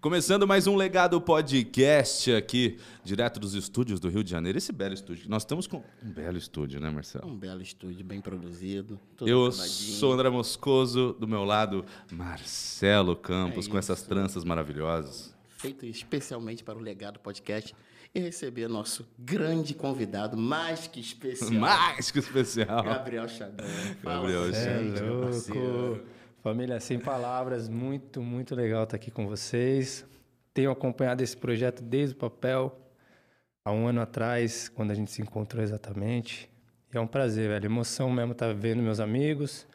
Começando mais um Legado Podcast aqui, direto dos estúdios do Rio de Janeiro. Esse belo estúdio. Nós estamos com um belo estúdio, né, Marcelo? Um belo estúdio, bem produzido. tudo Eu sou André Moscoso, do meu lado, Marcelo Campos, É com essas tranças maravilhosas. Feito especialmente para o Legado Podcast e receber nosso grande convidado, mais que especial, Mais que especial. Gabriel Chadão. Gabriel Fala, Família Sem Palavras, muito, muito legal estar aqui com vocês. Tenho acompanhado esse projeto desde o papel, há um ano atrás, quando a gente se encontrou exatamente. E é um prazer, velho. Emoção mesmo estar vendo meus amigos.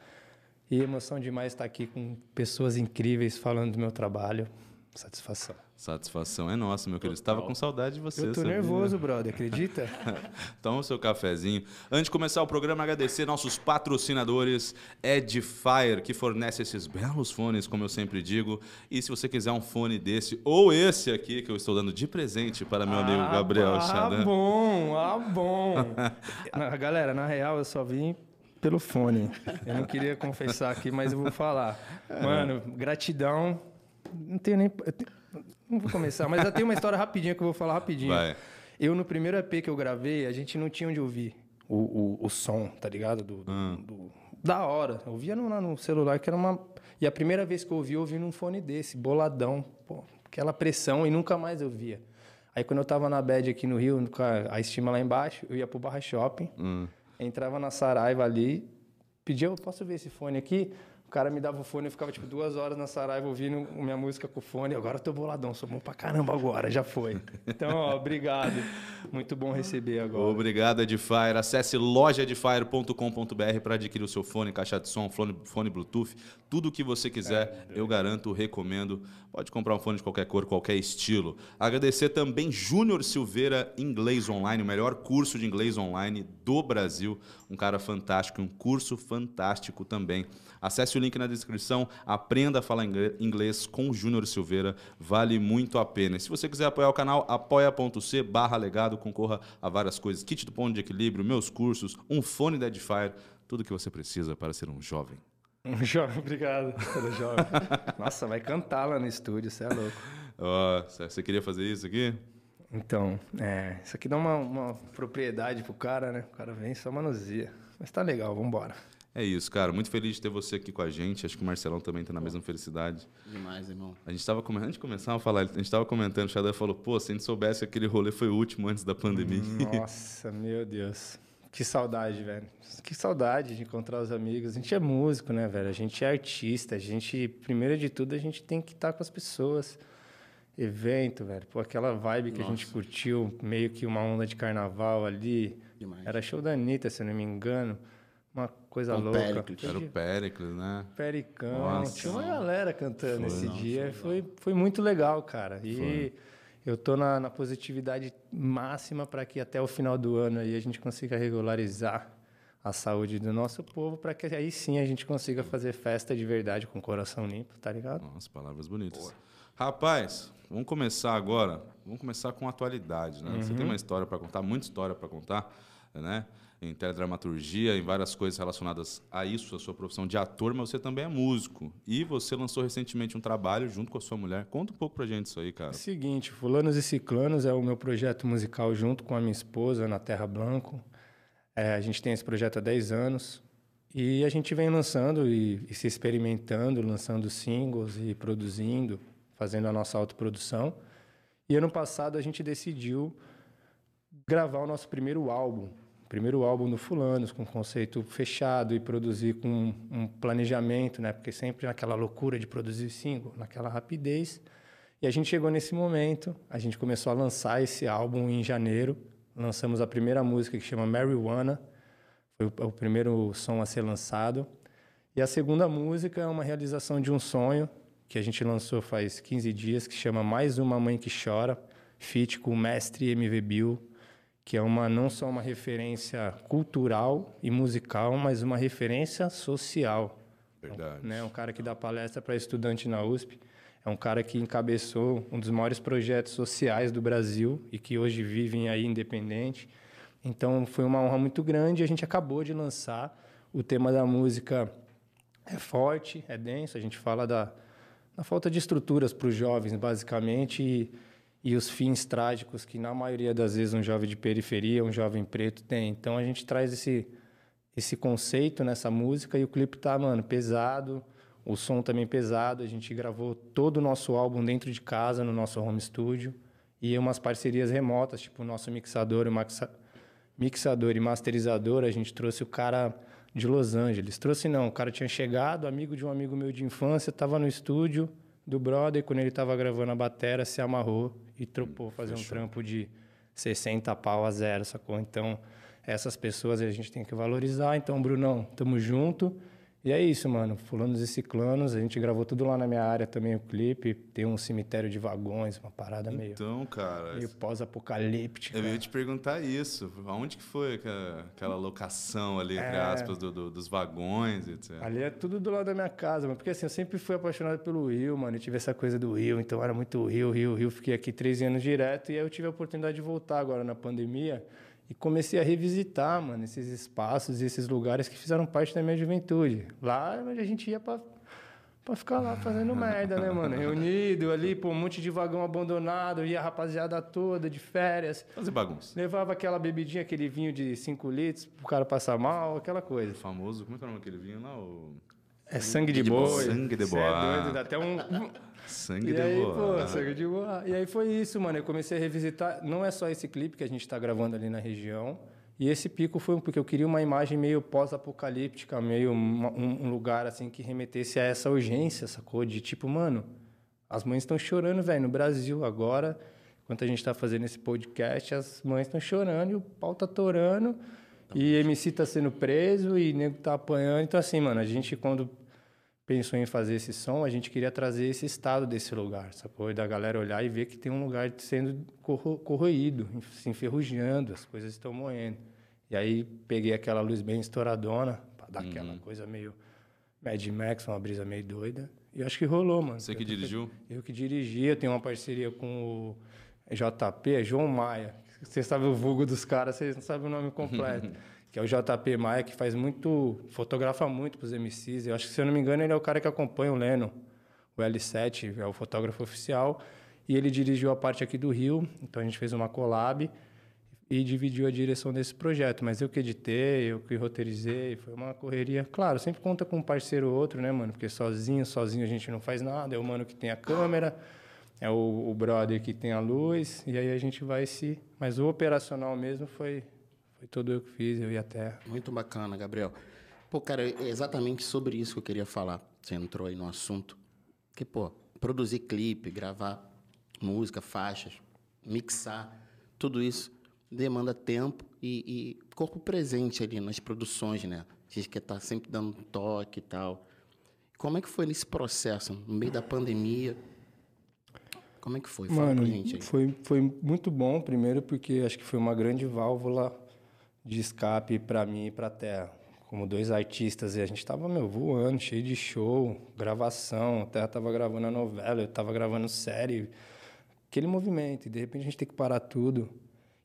E emoção demais estar aqui com pessoas incríveis falando do meu trabalho. Satisfação. Satisfação é nossa, meu querido. Estava com saudade de você. Eu tô nervoso, brother, acredita? Toma o seu cafezinho. Antes de começar o programa, agradecer nossos patrocinadores, Edifier, que fornece esses belos fones, como eu sempre digo. E se você quiser um fone desse, ou esse aqui, que eu estou dando de presente para meu amigo Gabriel ah, bom, ah, bom. Na- galera, na real, eu só vim pelo fone. Eu não queria confessar aqui, mas eu vou falar. Mano, gratidão. Não tenho nem. tenho- Não vou começar, mas eu tenho uma história rapidinha que eu vou falar rapidinho. Vai. Eu, no primeiro EP que eu gravei, a gente não tinha onde ouvir o, o, o som, tá ligado? Do, do- do- da hora. Eu ouvia no, no celular, que era uma. E a primeira vez que eu ouvi, eu ouvi num fone desse, boladão. Pô, aquela pressão, e nunca mais eu via. Aí quando eu tava na bed aqui no Rio, com a, a estima lá embaixo, eu ia pro Barra Shopping, entrava na Saraiva ali, pedia, eu posso ver esse fone aqui? O cara me dava o fone, eu ficava tipo duas horas na Saraiva ouvindo minha música com o fone. Agora eu tô boladão, sou bom pra caramba agora, já foi. Então, ó, obrigado. Muito bom receber agora. Obrigado, Edifier. Acesse lojaedifier.com.br para adquirir o seu fone, caixa de som, fone, fone Bluetooth, tudo o que você quiser. eu garanto, recomendo. Pode comprar um fone de qualquer cor, qualquer estilo. Agradecer também Júnior Silveira Inglês Online, o melhor curso de inglês online do Brasil. Um cara fantástico, um curso fantástico também. Acesse o link na descrição, aprenda a falar inglês com o Júnior Silveira, vale muito a pena. E se você quiser apoiar o canal, apoia.c barra legado, concorra a várias coisas, kit do ponto de equilíbrio, meus cursos, um fone da Edifier, tudo que você precisa para ser um jovem. Um jovem, obrigado. Todo jovem. Nossa, vai cantar lá no estúdio, você é louco. Ó, você queria fazer isso aqui? Então, é, isso aqui dá uma, uma propriedade pro cara, né? O cara vem só manuseia. Mas tá legal, vambora. É isso, cara. Muito feliz de ter você aqui com a gente. Acho que o Marcelão também está na mesma felicidade. Demais, irmão. A gente estava comentando, antes de começar a falar, a gente estava comentando, o Xadé falou, pô, se a gente soubesse que aquele rolê foi o último antes da pandemia. Nossa, meu Deus. Que saudade, velho. Que saudade de encontrar os amigos. A gente é músico, né, velho? A gente é artista. A gente, primeiro de tudo, a gente tem que estar com as pessoas. Evento, velho. Pô, aquela vibe que a gente curtiu, meio que uma onda de carnaval ali. Demais. Era show da Anitta, se eu não me engano. Uma coisa Com louca. Péricles. Era o Péricles, né? Pericão. Nossa. Tinha uma galera cantando Foi. esse Não, dia. foi Foi, foi muito legal, cara. E Foi. eu tô na, na positividade máxima para que até o final do ano aí a gente consiga regularizar a saúde do nosso povo, para que aí sim a gente consiga fazer festa de verdade com o coração limpo, tá ligado? Nossa, palavras bonitas. Rapaz, vamos começar agora. Vamos começar com atualidade, né? Você tem uma história para contar, muita história para contar, né? Em teledramaturgia, em várias coisas relacionadas a isso, a sua profissão de ator, mas você também é músico. E você lançou recentemente um trabalho junto com a sua mulher. Conta um pouco pra gente isso aí, cara. Seguinte, Fulanos e Ciclanos é o meu projeto musical junto com a minha esposa, na Terra Blanco. É, a gente tem esse projeto há 10 anos e a gente vem lançando e, e se experimentando, lançando singles e produzindo, fazendo a nossa autoprodução. E ano passado a gente decidiu gravar o nosso primeiro álbum. Primeiro álbum no Fulanos, com conceito fechado e produzir com um planejamento, né? Porque sempre naquela loucura de produzir single, naquela rapidez. E a gente chegou nesse momento, a gente começou a lançar esse álbum em janeiro. Lançamos a primeira música que chama Marijuana, foi o, o primeiro som a ser lançado. E a segunda música é uma realização de um sonho que a gente lançou faz 15 dias, que chama Mais Uma Mãe que Chora, feat com o mestre MV Bill, que é uma não só uma referência cultural e musical, mas uma referência social. Verdade. Né? Um cara que dá palestra para estudante na USP. É um cara que encabeçou um dos maiores projetos sociais do Brasil e que hoje vivem aí independente. Então foi uma honra muito grande. A gente acabou de lançar. O tema da música é forte, é denso. A gente fala da, na falta de estruturas para os jovens, basicamente, e, e os fins trágicos que, na maioria das vezes, um jovem de periferia, um jovem preto tem. Então, a gente traz esse, esse conceito nessa música e o clipe tá, mano, pesado, o som também pesado. A gente gravou todo o nosso álbum dentro de casa, no nosso home studio, e umas parcerias remotas, tipo o nosso mixador, o maxa, mixador e masterizador, a gente trouxe o cara de Los Angeles. Trouxe não, o cara tinha chegado, amigo de um amigo meu de infância, estava no estúdio do brother, quando ele estava gravando a bateria, se amarrou e tropou fazer Fechou. um trampo de 60 pau a zero, sacou? Então, essas pessoas a gente tem que valorizar. Então, Brunão, tamo junto. E é isso, mano. Fulanos e Ciclanos, a gente gravou tudo lá na minha área também, o clipe. Tem um cemitério de vagões, uma parada meio... Então, cara... Meio pós-apocalíptica. Eu ia te perguntar isso. Aonde que foi aquela locação ali, entre é... aspas, do, do, dos vagões, etc? Ali é tudo do lado da minha casa, mano. Porque assim, eu sempre fui apaixonado pelo Rio, mano. Eu tive essa coisa do Rio, então era muito Rio, Rio, Rio. Fiquei aqui 13 anos direto e aí eu tive a oportunidade de voltar agora na pandemia. E comecei a revisitar, mano, esses espaços e esses lugares que fizeram parte da minha juventude. Lá onde a gente ia pra, pra ficar lá fazendo merda, né, mano? Reunido ali, pô, um monte de vagão abandonado, ia a rapaziada toda de férias. Fazer bagunça. Levava aquela bebidinha, aquele vinho de 5 litros pro cara passar mal, aquela coisa. O famoso, como é que é o nome daquele vinho lá? O... É sangue de, de boi. Sangue de boi. É doido, dá até um... Sangue e de aí, boa. Pô, sangue de boa. E aí foi isso, mano. Eu comecei a revisitar. Não é só esse clipe que a gente está gravando ali na região. E esse pico foi porque eu queria uma imagem meio pós-apocalíptica, meio um, um, lugar assim que remetesse a essa urgência, sacou? De tipo, mano, as mães estão chorando, velho, no Brasil agora. Enquanto a gente está fazendo esse podcast, as mães estão chorando e o pau tá torando. E MC tá sendo preso e nego tá apanhando. Então, assim, mano, a gente, quando pensou em fazer esse som, a gente queria trazer esse estado desse lugar, sacou? E da galera olhar e ver que tem um lugar sendo corro corroído, se enferrujando, as coisas estão moendo. E aí peguei aquela luz bem estouradona, para dar uhum. aquela coisa meio Mad Max, uma brisa meio doida. E acho que rolou, mano. Você que dirigiu? Eu que dirigi, eu tenho uma parceria com o JP, João Maia. Você sabe o vulgo dos caras, você não sabe o nome completo. que é o JP Maia, que faz muito, fotografa muito para os MCs. Eu acho que, se eu não me engano, ele é o cara que acompanha o Leno, o L7, é o fotógrafo oficial. E ele dirigiu a parte aqui do Rio, então a gente fez uma collab e dividiu a direção desse projeto. Mas eu que editei, eu que roteirizei, foi uma correria. Claro, sempre conta com um parceiro ou outro, né, mano? Porque sozinho, sozinho a gente não faz nada. É o mano que tem a câmera, é o, o brother que tem a luz, e aí a gente vai se. Mas o operacional mesmo foi foi tudo eu que fiz, eu e a Terra. Muito bacana, Gabriel. Pô, cara, é exatamente sobre isso que eu queria falar. Você entrou aí no assunto. Que, pô, produzir clipe, gravar música, faixas, mixar, tudo isso demanda tempo e, e corpo presente ali nas produções, né? A gente quer estar tá sempre dando toque e tal. Como é que foi nesse processo, no meio da pandemia? Como é que foi? Fala Mano, gente aí. Foi, foi muito bom, primeiro, porque acho que foi uma grande válvula de escape para mim e para a Terra. Como dois artistas, e a gente estava meu, voando, cheio de show, gravação. A Terra estava gravando a novela, eu estava gravando série. Aquele movimento, e de repente a gente tem que parar tudo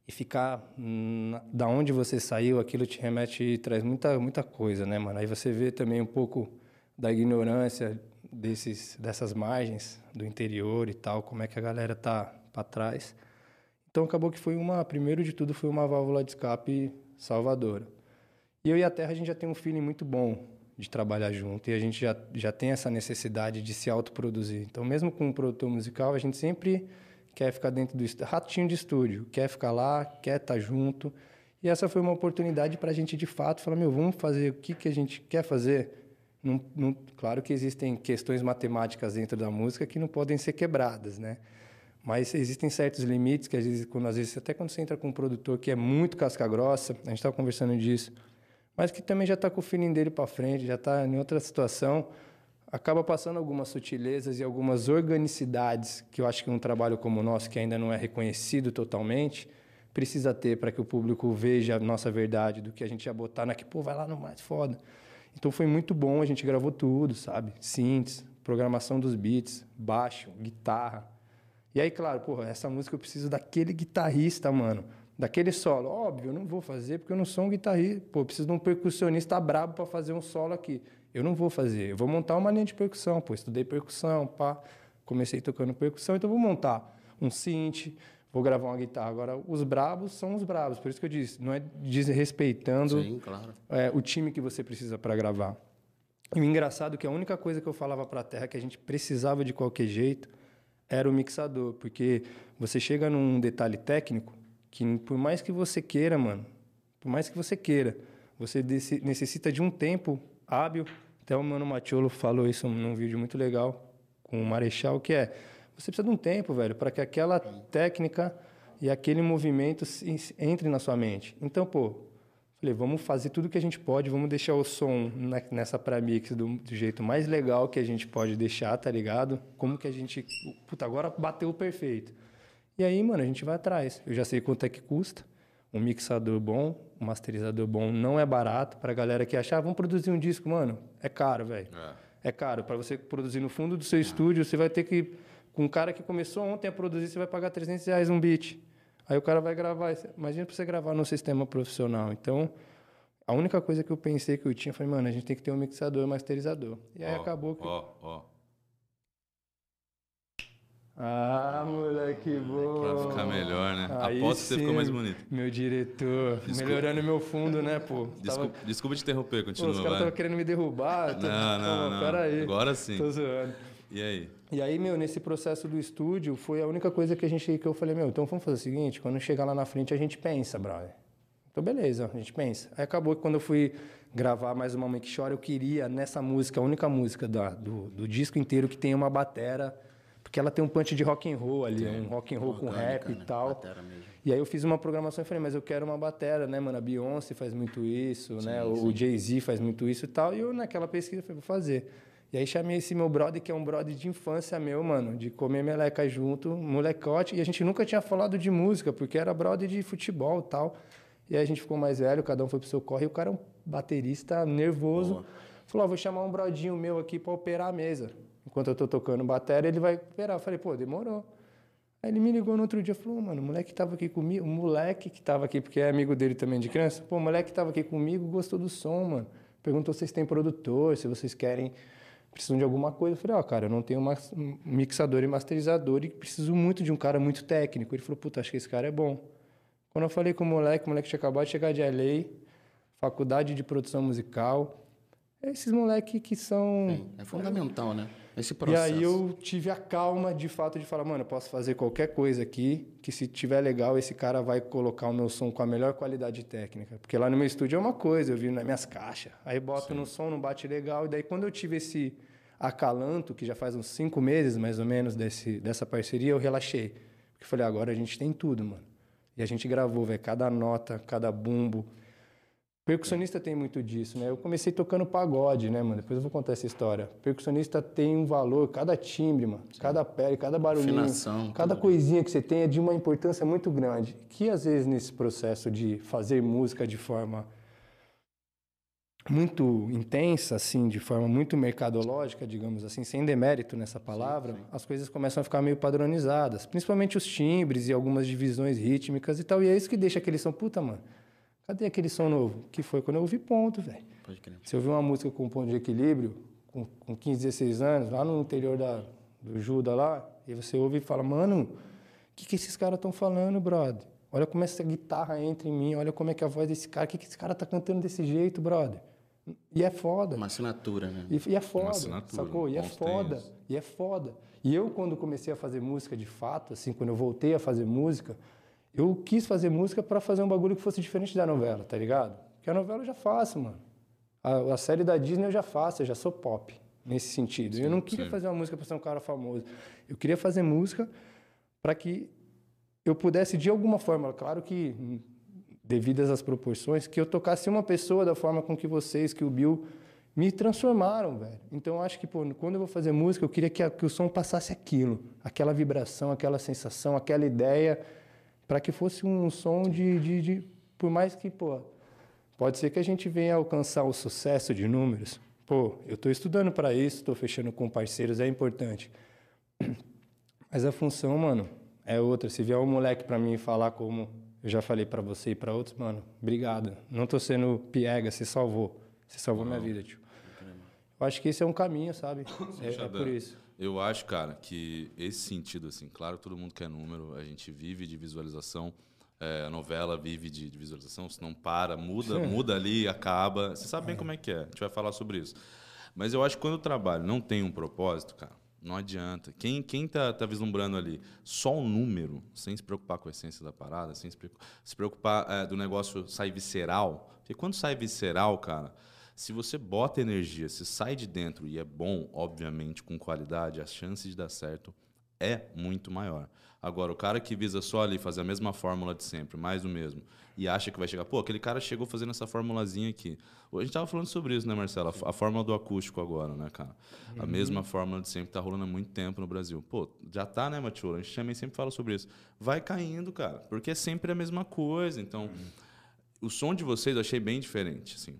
e ficar na, da onde você saiu, aquilo te remete e traz muita, muita coisa, né, mano? Aí você vê também um pouco da ignorância desses, dessas margens do interior e tal, como é que a galera tá para trás. Então acabou que foi uma, primeiro de tudo, foi uma válvula de escape salvadora. E eu e a Terra, a gente já tem um feeling muito bom de trabalhar junto e a gente já, já tem essa necessidade de se autoproduzir. Então, mesmo com um produtor musical, a gente sempre quer ficar dentro do ratinho de estúdio, quer ficar lá, quer estar tá junto. E essa foi uma oportunidade para a gente, de fato, falar: meu, vamos fazer o que, que a gente quer fazer. Não, não, claro que existem questões matemáticas dentro da música que não podem ser quebradas, né? Mas existem certos limites que às vezes, quando, às vezes, até quando você entra com um produtor que é muito casca grossa, a gente estava conversando disso, mas que também já está com o feeling dele para frente, já está em outra situação, acaba passando algumas sutilezas e algumas organicidades que eu acho que um trabalho como o nosso, que ainda não é reconhecido totalmente, precisa ter para que o público veja a nossa verdade do que a gente ia botar na que, pô, vai lá no mais foda. Então foi muito bom, a gente gravou tudo, sabe? Synths, programação dos beats, baixo, guitarra, e aí, claro, porra, essa música eu preciso daquele guitarrista, mano. Daquele solo. Óbvio, eu não vou fazer porque eu não sou um guitarrista. Pô, eu preciso de um percussionista brabo para fazer um solo aqui. Eu não vou fazer. Eu vou montar uma linha de percussão. Pô, estudei percussão, pá. Comecei tocando percussão, então vou montar um synth, vou gravar uma guitarra. Agora, os brabos são os brabos. Por isso que eu disse, não é desrespeitando Sim, claro. é, o time que você precisa para gravar. E o engraçado é que a única coisa que eu falava para a Terra que a gente precisava de qualquer jeito era o mixador, porque você chega num detalhe técnico que por mais que você queira, mano, por mais que você queira, você necessita de um tempo hábil. Até o Mano Matiolo falou isso num vídeo muito legal com o Marechal, que é você precisa de um tempo, velho, para que aquela técnica e aquele movimento entre na sua mente. Então, pô, Falei, vamos fazer tudo que a gente pode, vamos deixar o som na- nessa pré-mix do, do jeito mais legal que a gente pode deixar, tá ligado? Como que a gente. Puta, agora bateu o perfeito. E aí, mano, a gente vai atrás. Eu já sei quanto é que custa. Um mixador bom, um masterizador bom não é barato. Pra galera que achar, ah, vamos produzir um disco, mano, é caro, velho. É. caro. Pra você produzir no fundo do seu estúdio, você vai ter que. Um cara que começou ontem a produzir, você vai pagar 300 reais um beat. Aí o cara vai gravar. Imagina pra você gravar num sistema profissional. Então, a única coisa que eu pensei que eu tinha foi, mano, a gente tem que ter um mixador e um masterizador. E aí Ó, acabou que. Ó, ó. Ah, moleque, boa. Pra ficar melhor, né? Aí Aposto que você ficou sim, mais bonito. Meu diretor, melhorando meu fundo, né, pô? Tava- Desculpa, desculpa te interromper, Pô, continua, os caras estavam querendo me derrubar. tô- Não, não, Pô, não. Pera aí. Agora sim. Tô zoando. E aí? E aí, meu, nesse processo do estúdio, foi a única coisa que a gente que eu falei, meu, então vamos fazer o seguinte, quando chegar lá na frente a gente pensa, brother. Então beleza, a gente pensa. Aí acabou que quando eu fui gravar mais uma Mãe que Chora, eu queria nessa música, a única música da- do, do disco inteiro que tem uma batera, porque ela tem um punch de rock and roll ali, um rock and roll com rap né? e tal. E aí eu fiz uma programação e falei, mas eu quero uma batera, né, mano? A Beyoncé faz muito isso, né? O Jay-Z faz muito isso e tal. E eu, naquela pesquisa, falei, vou fazer. E aí chamei esse meu brother, que é um brother de infância meu, mano, de comer meleca junto, molecote. E a gente nunca tinha falado de música, porque era brother de futebol e tal. E aí a gente ficou mais velho, cada um foi pro seu corre. E o cara é um baterista nervoso. Falou, ó, vou chamar um brodinho meu aqui pra operar a mesa. Enquanto eu tô tocando bateria, ele vai operar. Eu falei, pô, demorou. Aí ele me ligou no outro dia e falou, mano, o moleque que tava aqui comigo, o moleque que tava aqui, porque é amigo dele também de criança, pô, o moleque que tava aqui comigo gostou do som, mano. Perguntou se vocês têm produtor, se vocês querem, precisam de alguma coisa. Eu falei, ó, cara, eu não tenho um mixador e masterizador e preciso muito de um cara muito técnico. Ele falou, puta, acho que esse cara é bom. Quando eu falei com o moleque, o moleque tinha acabado de chegar de LA, faculdade de produção musical. Esses moleques que são. Sim, é fundamental, né? Esse E processo. aí eu tive a calma de fato de falar, mano, eu posso fazer qualquer coisa aqui, que se tiver legal, esse cara vai colocar o meu som com a melhor qualidade técnica. Porque lá no meu estúdio é uma coisa, eu vi nas minhas caixas. Aí boto no som, não bate legal. E daí quando eu tive esse acalanto, que já faz uns cinco meses mais ou menos desse, dessa parceria, eu relaxei. Porque falei, agora a gente tem tudo, mano. E a gente gravou, velho, cada nota, cada bumbo. Percussionista tem muito disso, né? Eu comecei tocando pagode, né, mano? Depois eu vou contar essa história. Percussionista tem um valor, cada timbre, mano, cada pele, cada barulhinho, Afinação, cada tudo. coisinha que você tem é de uma importância muito grande. Que às vezes nesse processo de fazer música de forma muito intensa, assim, de forma muito mercadológica, digamos assim, sem demérito nessa palavra, as coisas começam a ficar meio padronizadas, principalmente os timbres e algumas divisões rítmicas e tal. E é isso que deixa aquele som, puta, mano. Cadê aquele som novo? Que foi quando eu ouvi ponto, velho. Se eu ouvir uma música com ponto de equilíbrio, com, com 15, 16 anos, lá no interior da, do Juda lá, e você ouve e fala, mano, o que, que esses caras estão falando, brother? Olha como essa guitarra entra em mim, olha como é que a voz desse cara, o que, que esse cara tá cantando desse jeito, brother? E é foda. Uma assinatura, né? E, e é foda, assinatura, sacou? E é foda, tênis. e é foda. E eu, quando comecei a fazer música de fato, assim, quando eu voltei a fazer música, eu quis fazer música para fazer um bagulho que fosse diferente da novela, tá ligado? Porque a novela eu já faço, mano. A, a série da Disney eu já faço, eu já sou pop, nesse sentido. eu não queria sim. fazer uma música para ser um cara famoso. Eu queria fazer música para que eu pudesse, de alguma forma, claro que hum, devidas às proporções, que eu tocasse uma pessoa da forma com que vocês, que o Bill, me transformaram, velho. Então eu acho que, pô, quando eu vou fazer música, eu queria que, a- que o som passasse aquilo, aquela vibração, aquela sensação, aquela ideia, para que fosse um som de, de, de- Por mais que, pô, pode ser que a gente venha alcançar o sucesso de números. Pô, eu estou estudando para isso, estou fechando com parceiros, é importante. Mas a função, mano, é outra. Se vier um moleque pra mim falar como eu já falei pra você e pra outros, mano, obrigado. Não tô sendo piega, você salvou. Você salvou minha vida, tio. Eu acho que esse é um caminho, sabe? É, é por isso. Eu acho, cara, que esse sentido, assim, claro, todo mundo quer número, a gente vive de visualização, é, a novela vive de, de visualização, se não para, muda, muda ali, acaba. Você sabe bem como é que é, a gente vai falar sobre isso. Mas eu acho que quando o trabalho não tem um propósito, cara, não adianta. Quem, quem tá, tá vislumbrando ali só o número, sem se preocupar com a essência da parada, sem se preocupar, se preocupar é, do negócio sair visceral. Porque quando sai visceral, cara, se você bota energia, se sai de dentro e é bom, obviamente, com qualidade, a chance de dar certo é muito maior. Agora, o cara que visa só ali fazer a mesma fórmula de sempre, mais do mesmo, e acha que vai chegar, pô, aquele cara chegou fazendo essa formulazinha aqui. A gente tava falando sobre isso, né, Marcelo? A, a fórmula do acústico agora, né, cara? A mesma fórmula de sempre tá rolando há muito tempo no Brasil. Pô, já tá, né, Matiola? A gente também sempre fala sobre isso. Vai caindo, cara, porque é sempre a mesma coisa. Então, o som de vocês eu achei bem diferente, assim.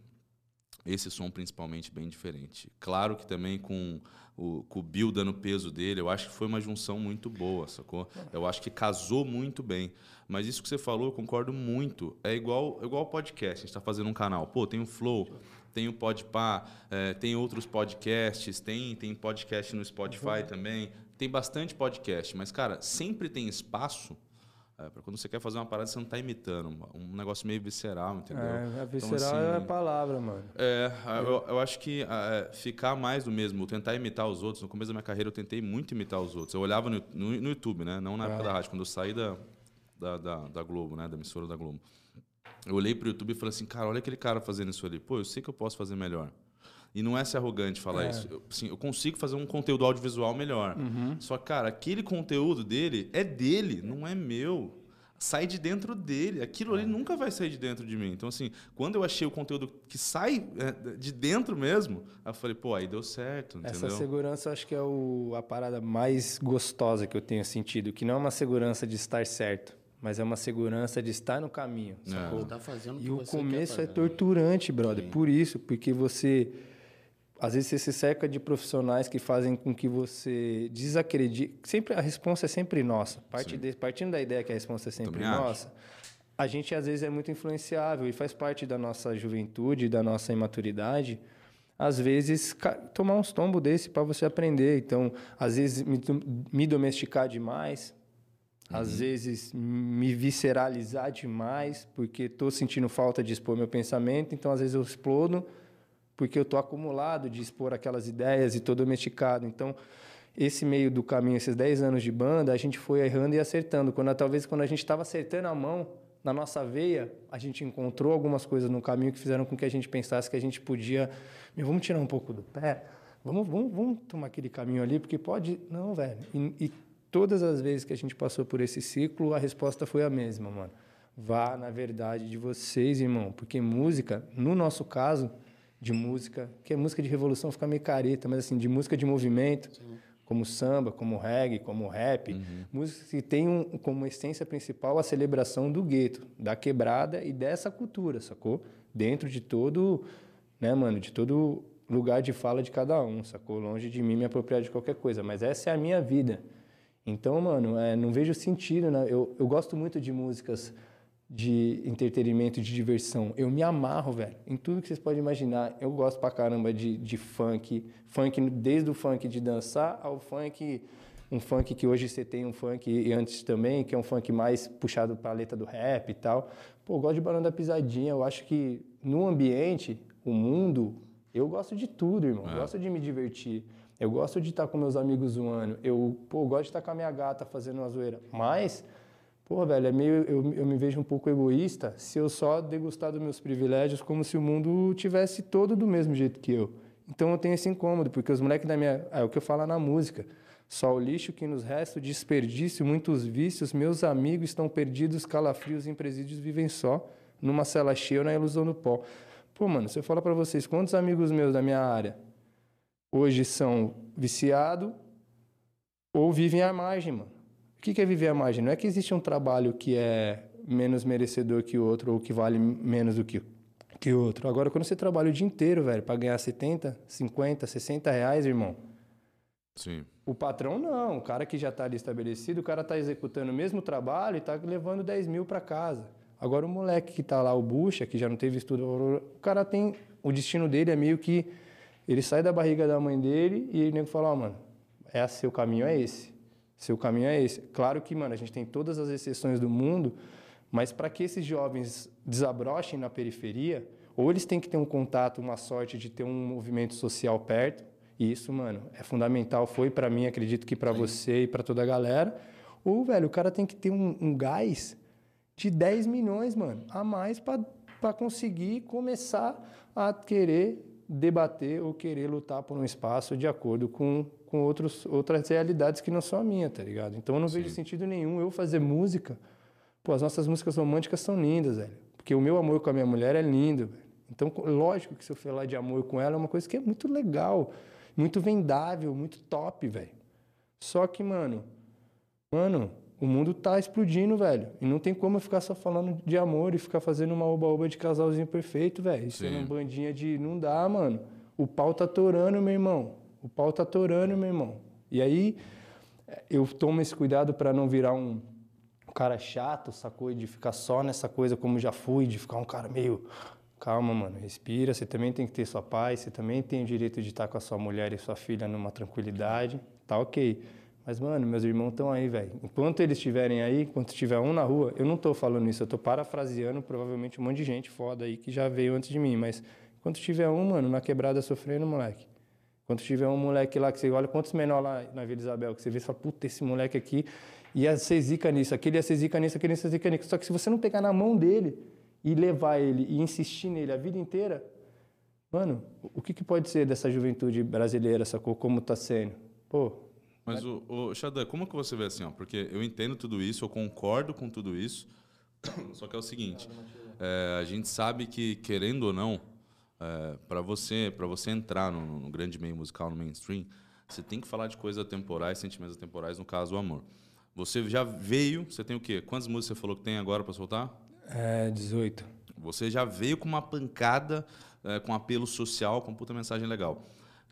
Esse som principalmente bem diferente. Claro que também com o, com o Bill dando peso dele, eu acho que foi uma junção muito boa, sacou? Eu acho que casou muito bem. Mas isso que você falou, eu concordo muito. É igual igual podcast, a gente está fazendo um canal. Pô, tem o Flow, tem o Podpah, é, tem outros podcasts, tem, tem podcast no Spotify também. Tem bastante podcast, mas, cara, sempre tem espaço é, para quando você quer fazer uma parada, você não está imitando. Um negócio meio visceral, entendeu? É, Então, visceral é a palavra, mano. é, eu, eu acho que é, ficar mais do mesmo, tentar imitar os outros. No começo da minha carreira, eu tentei muito imitar os outros. Eu olhava no, no, no YouTube, né? Não na época da rádio, quando eu saí da, da, da, da Globo, né? Da emissora da Globo. Eu olhei pro YouTube e falei assim, cara, olha aquele cara fazendo isso ali. Pô, eu sei que eu posso fazer melhor. E não é ser arrogante falar É. isso. Eu, assim, eu consigo fazer um conteúdo audiovisual melhor. Só que, cara, aquele conteúdo dele é dele, não é meu. Sai de dentro dele. Aquilo ali nunca vai sair de dentro de mim. Então, assim, quando eu achei o conteúdo que sai é, de dentro mesmo, aí eu falei, pô, aí deu certo, Essa entendeu? segurança eu acho que é o, a parada mais gostosa que eu tenho sentido, que não é uma segurança de estar certo, mas é uma segurança de estar no caminho, sacou? Tá E o começo quer é torturante, brother. Por isso, porque você. Às vezes você se cerca de profissionais que fazem com que você desacredite. Sempre, a resposta é sempre nossa. Parte de- partindo da ideia que a resposta é sempre Também acho. nossa, a gente às vezes é muito influenciável e faz parte da nossa juventude, da nossa imaturidade. Às vezes, tomar uns tombos desse para você aprender. Então, às vezes, me, me domesticar demais, às vezes me visceralizar demais, porque estou sentindo falta de expor meu pensamento, então às vezes eu explodo porque eu estou acumulado de expor aquelas ideias e estou domesticado. Então, esse meio do caminho, esses 10 anos de banda, a gente foi errando e acertando. Quando talvez quando a gente estava acertando a mão na nossa veia, a gente encontrou algumas coisas no caminho que fizeram com que a gente pensasse que a gente podia, vamos tirar um pouco do pé, vamos, vamos, vamos tomar aquele caminho ali, porque pode, não, velho. E, e todas as vezes que a gente passou por esse ciclo, a resposta foi a mesma, mano. Vá na verdade de vocês, irmão, porque música, no nosso caso, de música, que é música de revolução fica meio careta, mas assim, de música de movimento, como samba, como reggae, como rap, música que tem um, como essência principal a celebração do gueto, da quebrada e dessa cultura, sacou? Dentro de todo, né, mano, de todo lugar de fala de cada um, sacou? Longe de mim me apropriar de qualquer coisa, mas essa é a minha vida. Então, mano, é, não vejo sentido, né? Eu, eu gosto muito de músicas de entretenimento, de diversão. Eu me amarro, velho, em tudo que vocês podem imaginar. Eu gosto pra caramba de, de funk. Funk, desde o funk de dançar ao funk... Um funk que hoje você tem um funk, e antes também, que é um funk mais puxado pra letra do rap e tal. Pô, eu gosto de Barão da Pisadinha. Eu acho que no ambiente, o mundo, eu gosto de tudo, irmão. Eu gosto de me divertir. Eu gosto de estar com meus amigos zoando. Eu, pô, gosto de estar com a minha gata fazendo uma zoeira. Mas, pô, velho, é meio, eu, eu me vejo um pouco egoísta se eu só degustar dos meus privilégios como se o mundo tivesse todo do mesmo jeito que eu. Então eu tenho esse incômodo, porque os moleques da minha. É o que eu falo na música. Só o lixo que nos resta, o desperdício, muitos vícios. Meus amigos estão perdidos, calafrios em presídios vivem só, numa cela cheia ou na ilusão do pó. Pô, mano, se eu falar pra vocês, quantos amigos meus da minha área hoje são viciados ou vivem à margem, mano. O que é viver à margem? Não é que existe um trabalho que é menos merecedor que o outro ou que vale menos do que que o outro. Agora, quando você trabalha o dia inteiro, velho, para ganhar 70, 50, 60 reais, irmão, Sim. o patrão não. O cara que já está ali estabelecido, o cara está executando o mesmo trabalho e está levando 10 mil para casa. Agora, o moleque que está lá, o bucha, que já não teve estudo, o cara tem... O destino dele é meio que Ele sai da barriga da mãe dele e o nego fala, ó, mano, é seu caminho é esse. Seu caminho é esse. Claro que, mano, a gente tem todas as exceções do mundo, mas para que esses jovens desabrochem na periferia, ou eles têm que ter um contato, uma sorte de ter um movimento social perto, e isso, mano, é fundamental, foi para mim, acredito que para você e para toda a galera, ou, velho, o cara tem que ter um, um gás de 10 milhões, mano, a mais para conseguir começar a querer debater ou querer lutar por um espaço de acordo com, com outros, outras realidades que não são a minha, tá ligado? Então eu não Sim. vejo sentido nenhum eu fazer música. Pô, as nossas músicas românticas são lindas, velho. Porque o meu amor com a minha mulher é lindo, velho. Então, lógico que se eu falar de amor com ela é uma coisa que é muito legal, muito vendável, muito top, velho. Só que, mano, mano, o mundo tá explodindo, velho. E não tem como eu ficar só falando de amor e ficar fazendo uma oba-oba de casalzinho perfeito, velho. Isso é uma bandinha de. Não dá, mano. O pau tá torando, meu irmão. O pau tá torando, meu irmão. E aí, eu tomo esse cuidado para não virar um, um cara chato, sacou? De ficar só nessa coisa como já fui, de ficar um cara meio. Calma, mano, respira. Você também tem que ter sua paz, você também tem o direito de estar com a sua mulher e sua filha numa tranquilidade. Tá ok. Mas, mano, meus irmãos estão aí, velho. Enquanto eles estiverem aí, enquanto tiver um na rua, eu não estou falando isso, eu estou parafraseando provavelmente um monte de gente foda aí que já veio antes de mim. Mas enquanto tiver um, mano, na quebrada sofrendo, moleque. Quando tiver um moleque lá que você olha quantos menores lá na Vila Isabel, que você vê e fala, puta, esse moleque aqui ia ser zica nisso, aquele ia ser zica nisso, aquele ia ser zica nisso. Só que se você não pegar na mão dele e levar ele e insistir nele a vida inteira, mano, o que, que pode ser dessa juventude brasileira, sacou? Como tá sendo? Pô, mas, o, o Xadã, como que você vê assim? Ó? Porque eu entendo tudo isso, eu concordo com tudo isso, só que é o seguinte, é, a gente sabe que, querendo ou não, é, para você, para você entrar no, no, grande meio musical, no mainstream, você tem que falar de coisas atemporais, sentimentos atemporais, no caso, o amor. Você já veio, você tem o quê? Quantas músicas você falou que tem agora para soltar? É, 18. Você já veio com uma pancada, é, com apelo social, com puta mensagem legal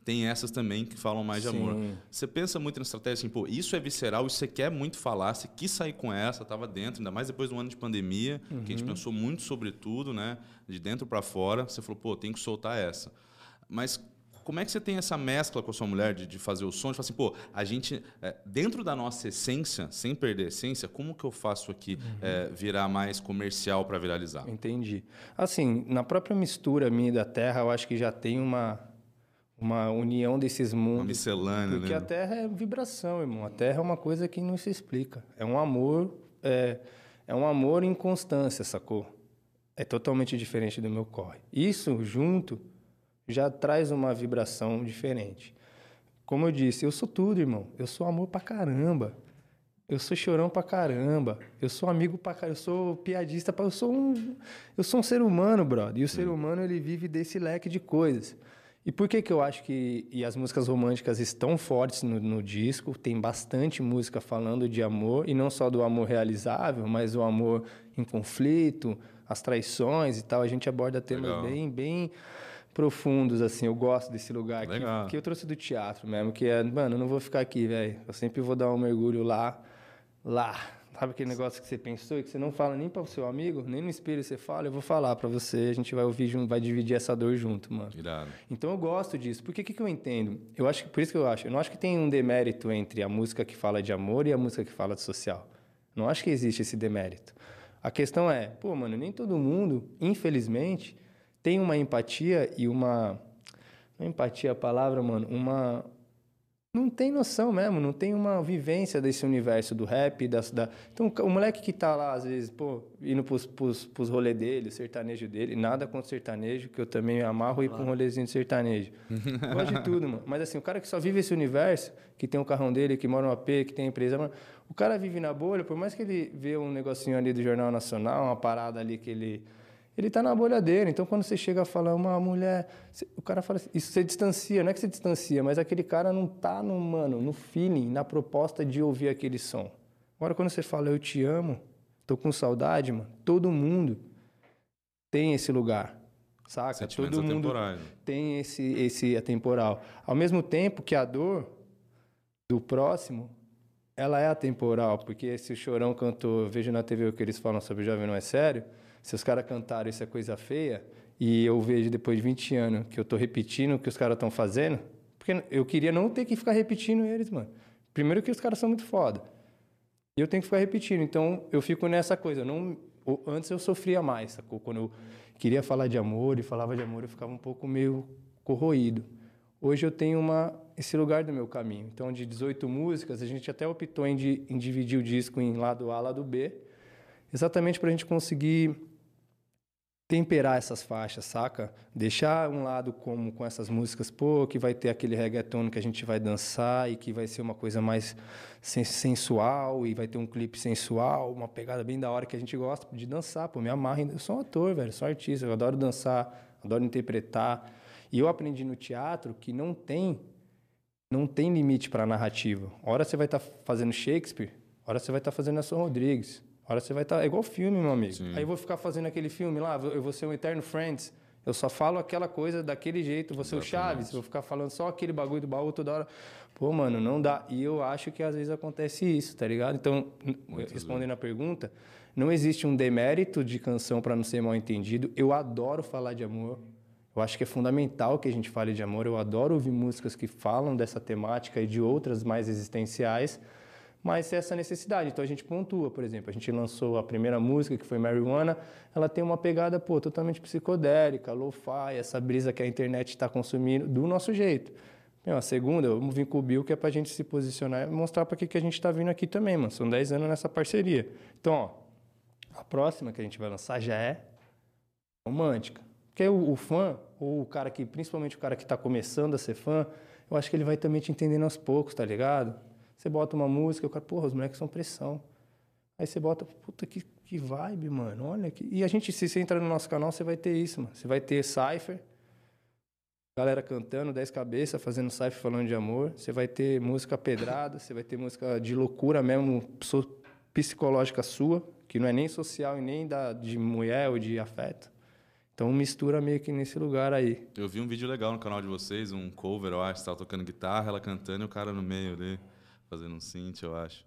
tem essas também que falam mais de Sim. amor. Você pensa muito na estratégia assim, pô, isso é visceral, isso você quer muito falar, você quis sair com essa, estava dentro, ainda mais depois do ano de pandemia, uhum. que a gente uhum. pensou muito sobre tudo, né? De dentro para fora, você falou, pô, tem que soltar essa. Mas como é que você tem essa mescla com a sua mulher de, de fazer o som? De falar assim, pô, a gente, é, dentro da nossa essência, sem perder a essência, como que eu faço aqui uhum. é, virar mais comercial para viralizar? Entendi. Assim, na própria mistura minha da terra, eu acho que já tem uma uma união desses mundos. Uma miscelânea, Porque né? a Terra é vibração, irmão. A Terra é uma coisa que não se explica. É um amor, é, é um amor em constância, sacou? É totalmente diferente do meu corre. Isso junto já traz uma vibração diferente. Como eu disse, eu sou tudo, irmão. Eu sou amor pra caramba. Eu sou chorão pra caramba. Eu sou amigo pra caramba. Eu sou piadista pra... Eu sou um... Eu sou um ser humano, brother. E o ser humano, ele vive desse leque de coisas. E por que que eu acho que e as músicas românticas estão fortes no, no, disco? Tem bastante música falando de amor e não só do amor realizável, mas o amor em conflito, as traições e tal. A gente aborda temas Legal. bem bem profundos assim. Eu gosto desse lugar Legal. que, que eu trouxe do teatro mesmo, que é, mano, eu não vou ficar aqui, velho. Eu sempre vou dar um mergulho lá, lá, Sabe aquele negócio que você pensou e que você não fala nem para o seu amigo, nem no espelho você fala, eu vou falar para você, a gente vai ouvir, vai dividir essa dor junto, mano. Irado. Então eu gosto disso. Porque o que, que eu entendo? Eu acho que por isso que eu acho, eu não acho que tem um demérito entre a música que fala de amor e a música que fala de social. Não acho que existe esse demérito. A questão é, pô, mano, nem todo mundo, infelizmente, tem uma empatia e uma não é empatia a palavra, mano, uma não tem noção mesmo, não tem uma vivência desse universo do rap. Das, da... Então, o moleque que tá lá, às vezes, pô, indo pros, pros, pros rolê dele, sertanejo dele, nada contra o sertanejo, que eu também amarro ir claro. pra um rolezinho de sertanejo. Gosto de tudo, mano. Mas assim, o cara que só vive esse universo, que tem o um carrão dele, que mora no AP, que tem empresa, mano, o cara vive na bolha, por mais que ele vê um negocinho ali do Jornal Nacional, uma parada ali que ele ele está na bolha dele. Então, quando você chega a falar uma mulher, o cara fala assim, isso você distancia, não é que você distancia, mas aquele cara não está no, mano, no feeling, na proposta de ouvir aquele som. Agora, quando você fala eu te amo, tô com saudade, mano, todo mundo tem esse lugar. Saca? Todo mundo tem esse, esse atemporal. Ao mesmo tempo que a dor do próximo, ela é atemporal, porque se o Chorão cantou, vejo na TV o que eles falam sobre o Jovem Não É Sério, se os caras cantaram isso é coisa feia, e eu vejo depois de 20 anos que eu tô repetindo o que os caras estão fazendo, porque eu queria não ter que ficar repetindo eles, mano. Primeiro que os caras são muito foda. E eu tenho que ficar repetindo. Então, eu fico nessa coisa. Não, antes eu sofria mais, sacou? Quando eu queria falar de amor e falava de amor, eu ficava um pouco meio corroído. Hoje eu tenho uma, esse lugar do meu caminho. Então, de 18 músicas, a gente até optou em, em dividir o disco em lado A, lado B, exatamente para a gente conseguir temperar essas faixas, saca? Deixar um lado como com essas músicas, pô, que vai ter aquele reggaeton que a gente vai dançar e que vai ser uma coisa mais sensual e vai ter um clipe sensual, uma pegada bem da hora que a gente gosta de dançar, pô, me amarra. Eu sou um ator, velho, sou artista, eu adoro dançar, adoro interpretar. E eu aprendi no teatro que não tem não tem limite para narrativa. Hora você vai estar tá fazendo Shakespeare, hora você vai estar tá fazendo Nelson Rodrigues, hora você vai estar. Tá... É igual filme, meu amigo. Sim. Aí eu vou ficar fazendo aquele filme lá, eu vou ser um eterno Friends. Eu só falo aquela coisa daquele jeito, vou ser o Chaves, vou ficar falando só aquele bagulho do baú toda hora. Pô, mano, não dá. E eu acho que às vezes acontece isso, tá ligado? Então, Muito respondendo a pergunta, não existe um demérito de canção para não ser mal entendido. Eu adoro falar de amor. Eu acho que é fundamental que a gente fale de amor. Eu adoro ouvir músicas que falam dessa temática e de outras mais existenciais mas essa necessidade. Então a gente pontua, por exemplo, a gente lançou a primeira música, que foi Marijuana, ela tem uma pegada pô, totalmente psicodélica, lo-fi, essa brisa que a internet está consumindo do nosso jeito. Meu, a segunda, vamos vir com o Bill, que é para a gente se posicionar e mostrar para que, que a gente está vindo aqui também, mano. São 10 anos nessa parceria. Então, ó, a próxima que a gente vai lançar já é romântica. Porque o, o fã, ou o cara que, principalmente o cara que está começando a ser fã, eu acho que ele vai também te entendendo aos poucos, tá ligado? Você bota uma música, o cara, porra, os moleques são pressão. Aí você bota, puta, que, que vibe, mano, olha. Que... E a gente, se você entrar no nosso canal, você vai ter isso, mano. Você vai ter Cypher, galera cantando, 10 cabeças, fazendo Cypher falando de amor. Você vai ter música pedrada, você vai ter música de loucura mesmo, psicológica sua, que não é nem social e nem da, de mulher ou de afeto. Então mistura meio que nesse lugar aí. Eu vi um vídeo legal no canal de vocês, um cover, eu acho, tava tocando guitarra, ela cantando e o cara no meio ali fazendo um synth, eu acho.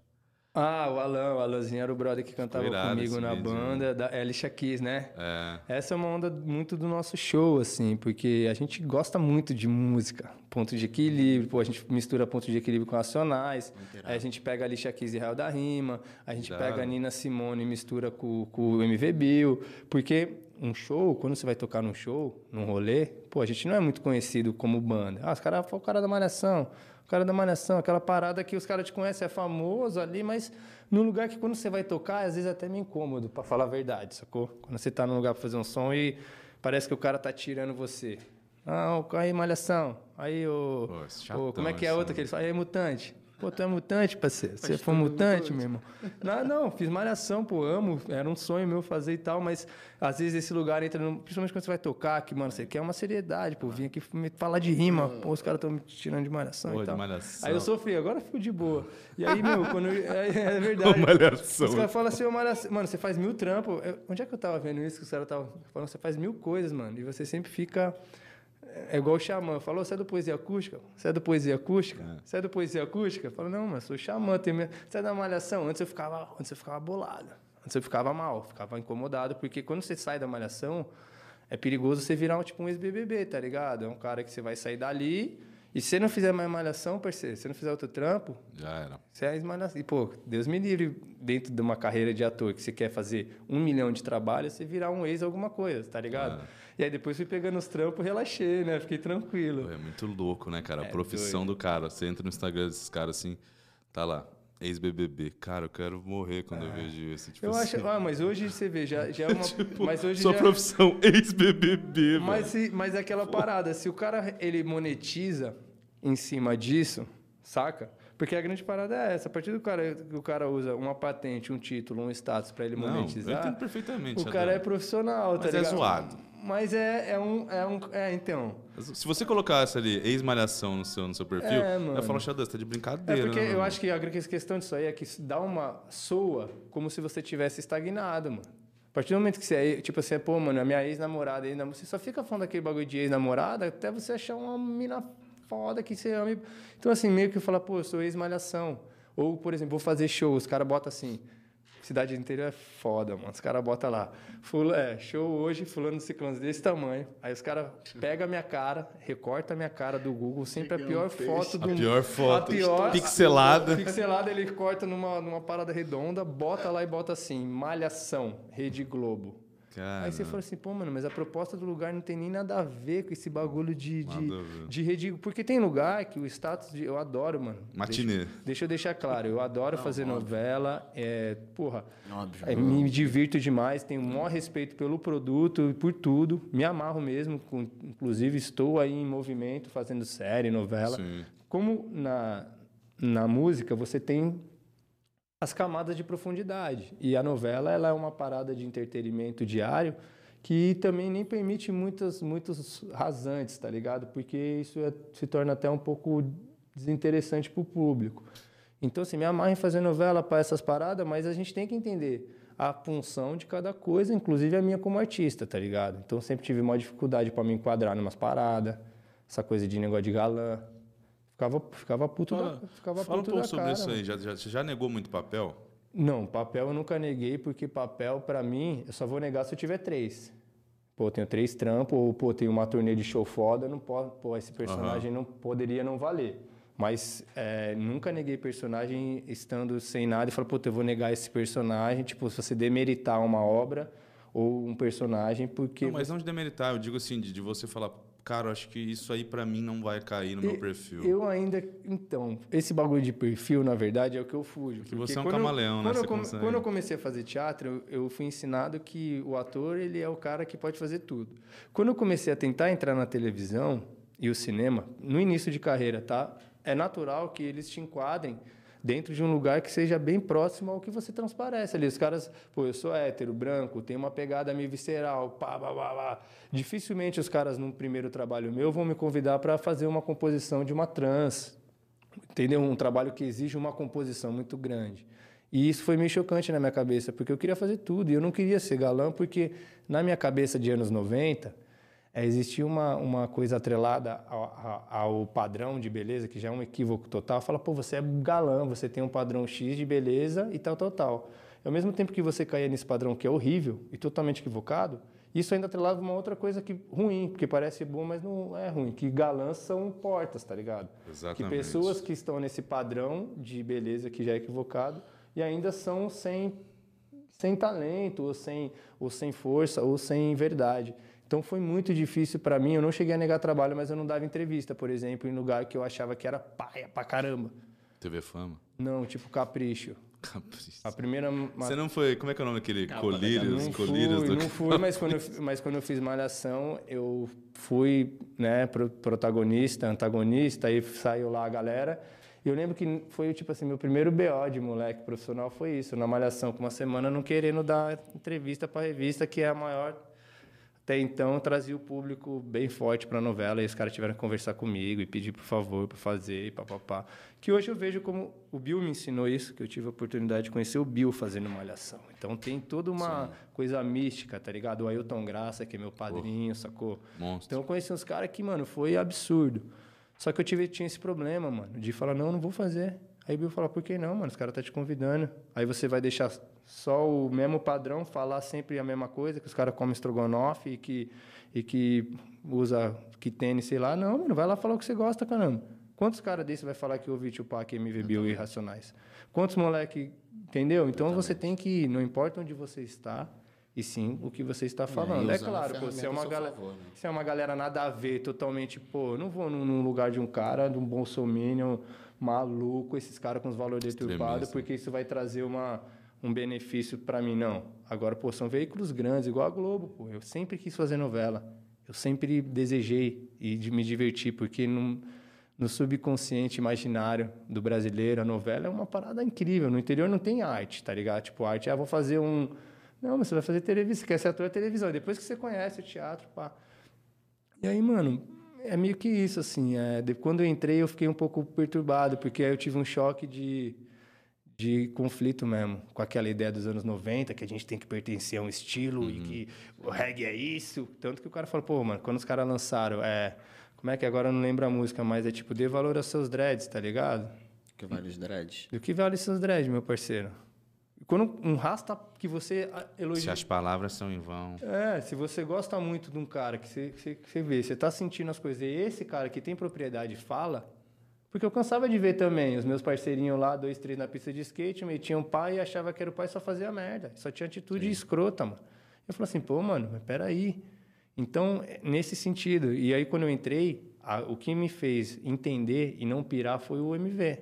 Ah, o Alan, o Alanzinho era o brother que cantava comigo na vídeo, banda, né? da Alicia Keys, né? É. Essa é uma onda muito do nosso show, assim, porque a gente gosta muito de música, ponto de equilíbrio, pô, a gente mistura ponto de equilíbrio com racionais, aí a gente pega a Alicia Keys e Real da Rima, a gente Cuidado. pega a Nina Simone e mistura com, com o MV Bill, porque um show, quando você vai tocar num show, num rolê, pô, a gente não é muito conhecido como banda. Ah, os caras, o cara da Malhação, cara da Malhação, aquela parada que os caras te conhecem, é famoso ali, mas num lugar que quando você vai tocar, às vezes é até meio incômodo, para falar a verdade, sacou? Quando você tá num lugar pra fazer um som e parece que o cara tá tirando você. Ah, aí, Malhação. Aí, o. como é que é outra que eles falam? Aí, mutante. Pô, tu é mutante, parceiro. Você foi mutante, meu irmão. Não, não, fiz malhação, pô, amo. Era um sonho meu fazer e tal, mas às vezes esse lugar entra, no, principalmente quando você vai tocar, que, mano, você quer uma seriedade, pô. Vim aqui falar de rima, pô, os caras estão me tirando de malhação pô, e tal. Malhação. Aí eu sofri, agora eu fico de boa. E aí, meu, quando. É, é verdade. malhação. Os caras falam assim, ô, malhação. Mano, você faz mil trampos. Onde é que eu tava vendo isso? Que os caras estavam falando, você faz mil coisas, mano. E você sempre fica é igual o xamã. Falou, você é do poesia acústica? Você é do poesia acústica? É. Você é do poesia acústica? Falou, não, mas sou xamã. Tem... Você é da malhação? Antes eu ficava, antes eu ficava bolado. Antes eu ficava mal, ficava incomodado. Porque quando você sai da malhação, é perigoso você virar um, tipo um ex-BBB, tá ligado? É um cara que você vai sair dali... E se você não fizer mais malhação, parceiro, se você não fizer outro trampo, já era. Você é malhação. E, pô, Deus me livre, dentro de uma carreira de ator que você quer fazer um milhão de trabalho, você virar um ex alguma coisa, tá ligado? É. E aí depois fui pegando os trampos, relaxei, né? Fiquei tranquilo. É muito louco, né, cara? A é profissão doido. do cara. Você entra no Instagram desses caras assim, tá lá. Ex-BBB. Cara, eu quero morrer quando é. eu vejo isso. Tipo eu assim. acho. Ah, mas hoje você vê, já, já é uma. tipo, mas hoje sua já... profissão, ex-BBB, mas, se, mas é aquela Pô. parada. Se o cara ele monetiza em cima disso, saca? Porque a grande parada é essa. A partir do cara que o cara usa uma patente, um título, um status para ele Não, monetizar. Eu entendo perfeitamente. O cara é profissional, mas tá é zoado. Mas é, é, um, é um. É, então. Se você colocasse ali ex-malhação no seu, no seu perfil, é, eu falo, Xadã, você tá de brincadeira. É porque né, eu acho que a questão disso aí é que dá uma. soa como se você tivesse estagnado, mano. A partir do momento que você é, tipo assim, pô, mano, a minha ex-namorada, ex você só fica falando daquele bagulho de ex-namorada até você achar uma mina foda que você ama. Então, assim, meio que fala, pô, eu sou ex-malhação. Ou, por exemplo, vou fazer show, os caras botam assim, cidade inteira é foda, mano. Os caras botam lá, Fula, é, show hoje, fulano de ciclones desse tamanho. Aí os caras pegam a minha cara, recorta a minha cara do Google, sempre a pior foto do A pior foto, a pior, pixelada. Pixelada, ele corta numa, numa parada redonda, bota lá e bota assim, Malhação, Rede Globo. Cara, Aí você fala assim, pô, mano, mas a proposta do lugar não tem nem nada a ver com esse bagulho de, de, de rede. Porque tem lugar que o status de. Eu adoro, mano. Matinê. Deixa, deixa eu deixar claro, eu adoro fazer novela. É, porra, Óbvio. é, me divirto demais, tenho o maior respeito pelo produto e por tudo. Me amarro mesmo. com- inclusive, estou aí em movimento, fazendo série, novela. Sim. Como na, na música você tem as camadas de profundidade. E a novela ela é uma parada de entretenimento diário que também nem permite muitas, muitos rasantes, tá ligado? Porque isso é- se torna até um pouco desinteressante para o público. Então, assim, me amarra em fazer novela para essas paradas, mas a gente tem que entender a função de cada coisa, inclusive a minha como artista, tá ligado? Então, sempre tive uma dificuldade para me enquadrar numas paradas, essa coisa de negócio de galã. Ficava, ficava puto Fala, da, ficava fala um puto pouco da sobre cara, isso aí. Já, já, você já negou muito papel? Não, papel eu nunca neguei, porque papel, pra mim, eu só vou negar se eu tiver três. Pô, eu tenho três trampos, ou pô, tenho uma turnê de show foda, não pode, pô, esse personagem não poderia não valer. Mas é, nunca neguei personagem estando sem nada e falar, pô, eu vou negar esse personagem, tipo, se você demeritar uma obra ou um personagem, porque. Não, mas não de demeritar. Eu digo assim, de, de você falar, cara, acho que isso aí pra mim não vai cair no meu perfil. Eu ainda. Então, esse bagulho de perfil, na verdade, é o que eu fujo. Que Porque você é um quando eu- camaleão, né? Quando, Você eu, come- quando eu comecei a fazer teatro, eu, eu fui ensinado que o ator ele é o cara que pode fazer tudo. Quando eu comecei a tentar entrar na televisão e o cinema, no início de carreira, tá? É natural que eles te enquadrem dentro de um lugar que seja bem próximo ao que você transparece ali. Os caras, pô, eu sou hétero, branco, tenho uma pegada meio visceral, pá, pá, pá, pá. Dificilmente os caras, num primeiro trabalho meu, vão me convidar para fazer uma composição de uma trans, entendeu? Um trabalho que exige uma composição muito grande. E isso foi meio chocante na minha cabeça, porque eu queria fazer tudo e eu não queria ser galã, porque na minha cabeça de anos 90, eh, existia uma, uma coisa atrelada ao, ao- ao padrão de beleza, que já é um equívoco total. Fala, pô, você é galã, você tem um padrão X de beleza e tal, tal, tal. E ao mesmo tempo que você caía nesse padrão que é horrível e totalmente equivocado, isso ainda atrelava uma outra coisa que ruim, porque parece bom, mas não é ruim, que galãs são portas, tá ligado? Que Exatamente. pessoas que estão nesse padrão de beleza que já é equivocado e ainda são sem, sem talento, ou sem, ou sem força, ou sem verdade. Então foi muito difícil para mim. Eu não cheguei a negar trabalho, mas eu não dava entrevista, por exemplo, em lugar que eu achava que era paia pra caramba. TV Fama. Não, tipo capricho. Capricho. A primeira. Você não foi. Como é que é o nome daquele? Colírios, Não colírios fui, do. não fui, mas quando, eu, mas quando eu fiz Malhação, eu fui né, pro- protagonista, antagonista, aí saiu lá a galera. E eu lembro que foi, tipo assim, meu primeiro BO de moleque profissional foi isso, na Malhação, com uma semana não querendo dar entrevista pra revista, que é a maior... Até então, trazia o público bem forte pra novela, e os caras tiveram que conversar comigo e pedir por favor pra fazer, e papapá. Que hoje eu vejo como... O Bill me ensinou isso, que eu tive a oportunidade de conhecer o Bill fazendo Malhação. Então tem toda uma coisa mística, tá ligado? O Ailton Graça, que é meu padrinho, sacou? Monstro. Então eu conheci uns caras que, mano, foi absurdo. Só que eu tive, tinha esse problema, mano, de falar, não, não vou fazer. Aí o Bill fala, por que não, mano? Os caras tá te convidando. Aí você vai deixar só o mesmo padrão, falar sempre a mesma coisa, que os caras comem estrogonofe e que, e que usa que tênis, sei lá. Não, mano, vai lá falar o que você gosta, caramba. Quantos caras desse vai falar que ouvi Tupac, MV Bill e Racionais? Quantos moleque, entendeu? Então você tem que, não importa onde você está, e sim o que você está falando. É, a claro, pô, se é uma galera, favor, né? se é uma galera nada a ver, totalmente, pô, não vou num, lugar de um cara, de um bolsominion maluco, esses caras com os valores deturpados, porque isso vai trazer uma, um benefício para mim, não. Agora, pô, são veículos grandes, igual a Globo, pô. Eu sempre quis fazer novela. Eu sempre desejei e de me divertir, porque no, no subconsciente imaginário do brasileiro, a novela é uma parada incrível. No interior não tem arte, tá ligado? Tipo, arte, ah, vou fazer um... Não, mas você vai fazer televisão, você quer ser ator de televisão. Depois que você conhece o teatro, pá... E aí, mano, é meio que isso, assim. É, de- quando eu entrei, eu fiquei um pouco perturbado, porque aí eu tive um choque de, de conflito mesmo, com aquela ideia dos anos 90, que a gente tem que pertencer a um estilo e que o reggae é isso. Tanto que o cara falou, pô, mano, quando os caras lançaram, é. Como é que agora eu não lembro a música, mas é tipo, dê valor aos seus dreads, tá ligado? Que vale os dreads. Do que vale seus dreads, meu parceiro? Quando um rasta que você elogia. Se as palavras são em vão. É, se você gosta muito de um cara que você, que você, que você vê, você tá sentindo as coisas, e esse cara que tem propriedade fala. Porque eu cansava de ver também os meus parceirinhos lá, dois, três na pista de skate, metiam um pai e achava que era o pai só fazia merda. Só tinha atitude Sim. escrota, mano. Eu falei assim, pô, mano, mas peraí. Então, é nesse sentido. E aí, quando eu entrei, a, o que me fez entender e não pirar foi o MV.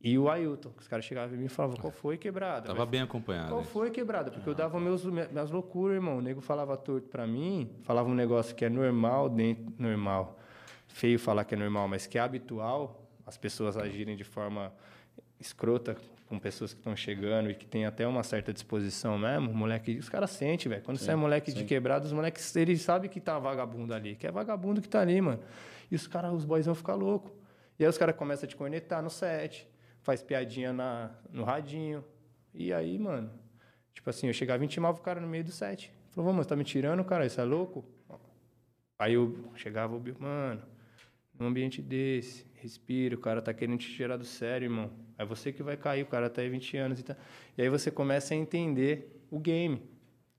E o Ailton, os caras chegavam e me falavam, qual foi quebrada? Tava bem acompanhado. Qual foi quebrada? Porque ah. eu dava meus, minhas loucuras, irmão. O nego falava torto pra mim, falava um negócio que é normal, dentro, normal. Feio falar que é normal, mas que é habitual as pessoas agirem de forma escrota com pessoas que estão chegando e que tem até uma certa disposição mesmo, moleque, os caras sentem, velho. Quando sim, você é moleque sim. de quebrado, os moleques, eles sabem que tá vagabundo ali, que é vagabundo que tá ali, mano. E os caras, os boys vão ficar loucos. E aí os caras começam a te cornetar no set, faz piadinha na, no radinho. E aí, mano, tipo assim, eu chegava e intimava o cara no meio do set. Falou, mano, você tá me tirando, cara? Isso é louco? Aí eu chegava, mano, num ambiente desse, respira, o cara tá querendo te tirar do sério, irmão. É você que vai cair, o cara tá aí 20 anos e tá... E aí você começa a entender o game.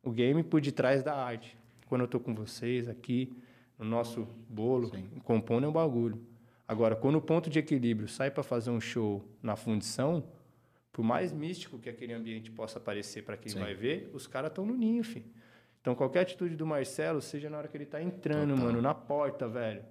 O game por detrás da arte. Quando eu tô com vocês aqui, no nosso bolo, Sim. compondo é um bagulho. Agora, quando o ponto de equilíbrio sai para fazer um show na fundição, por mais místico que aquele ambiente possa parecer para quem Sim. vai ver, os caras estão no ninho, filho. Então, qualquer atitude do Marcelo, seja na hora que ele tá entrando, Total. mano, na porta, velho.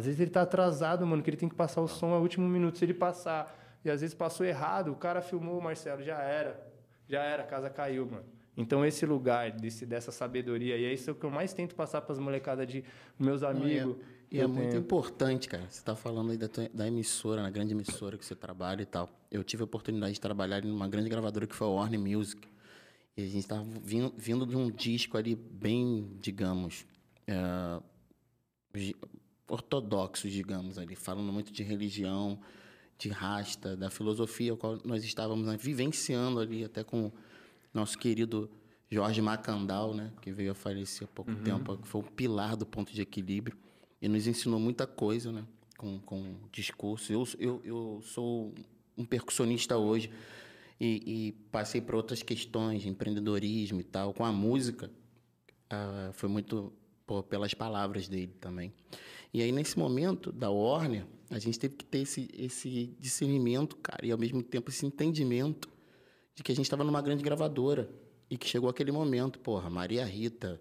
Às vezes ele tá atrasado, mano, que ele tem que passar o som ao último minuto. Se ele passar e às vezes passou errado, o cara filmou o Marcelo, já era. Já era, a casa caiu, mano. Então esse lugar, desse, dessa sabedoria, e é isso que eu mais tento passar para as molecadas de meus amigos. Não, e é, e é muito importante, cara. Você está falando aí da, tua, da emissora, na grande emissora que você trabalha e tal. Eu tive a oportunidade de trabalhar em uma grande gravadora que foi a Warner Music. E a gente estava vindo, vindo de um disco ali bem, digamos, é, ortodoxo, digamos, ali, falando muito de religião, de rasta, da filosofia, qual nós estávamos né, vivenciando ali, até com nosso querido Jorge Macandal, né, que veio a falecer há pouco uhum. tempo, que foi um pilar do ponto de equilíbrio e nos ensinou muita coisa, né, com, com discurso. Eu, eu, eu sou um percussionista hoje e, e passei por outras questões de empreendedorismo e tal, com a música. Uh, foi muito pô, pelas palavras dele também. E aí, nesse momento da Warner, a gente teve que ter esse, esse discernimento, cara, e ao mesmo tempo esse entendimento de que a gente estava numa grande gravadora e que chegou aquele momento, porra, Maria Rita,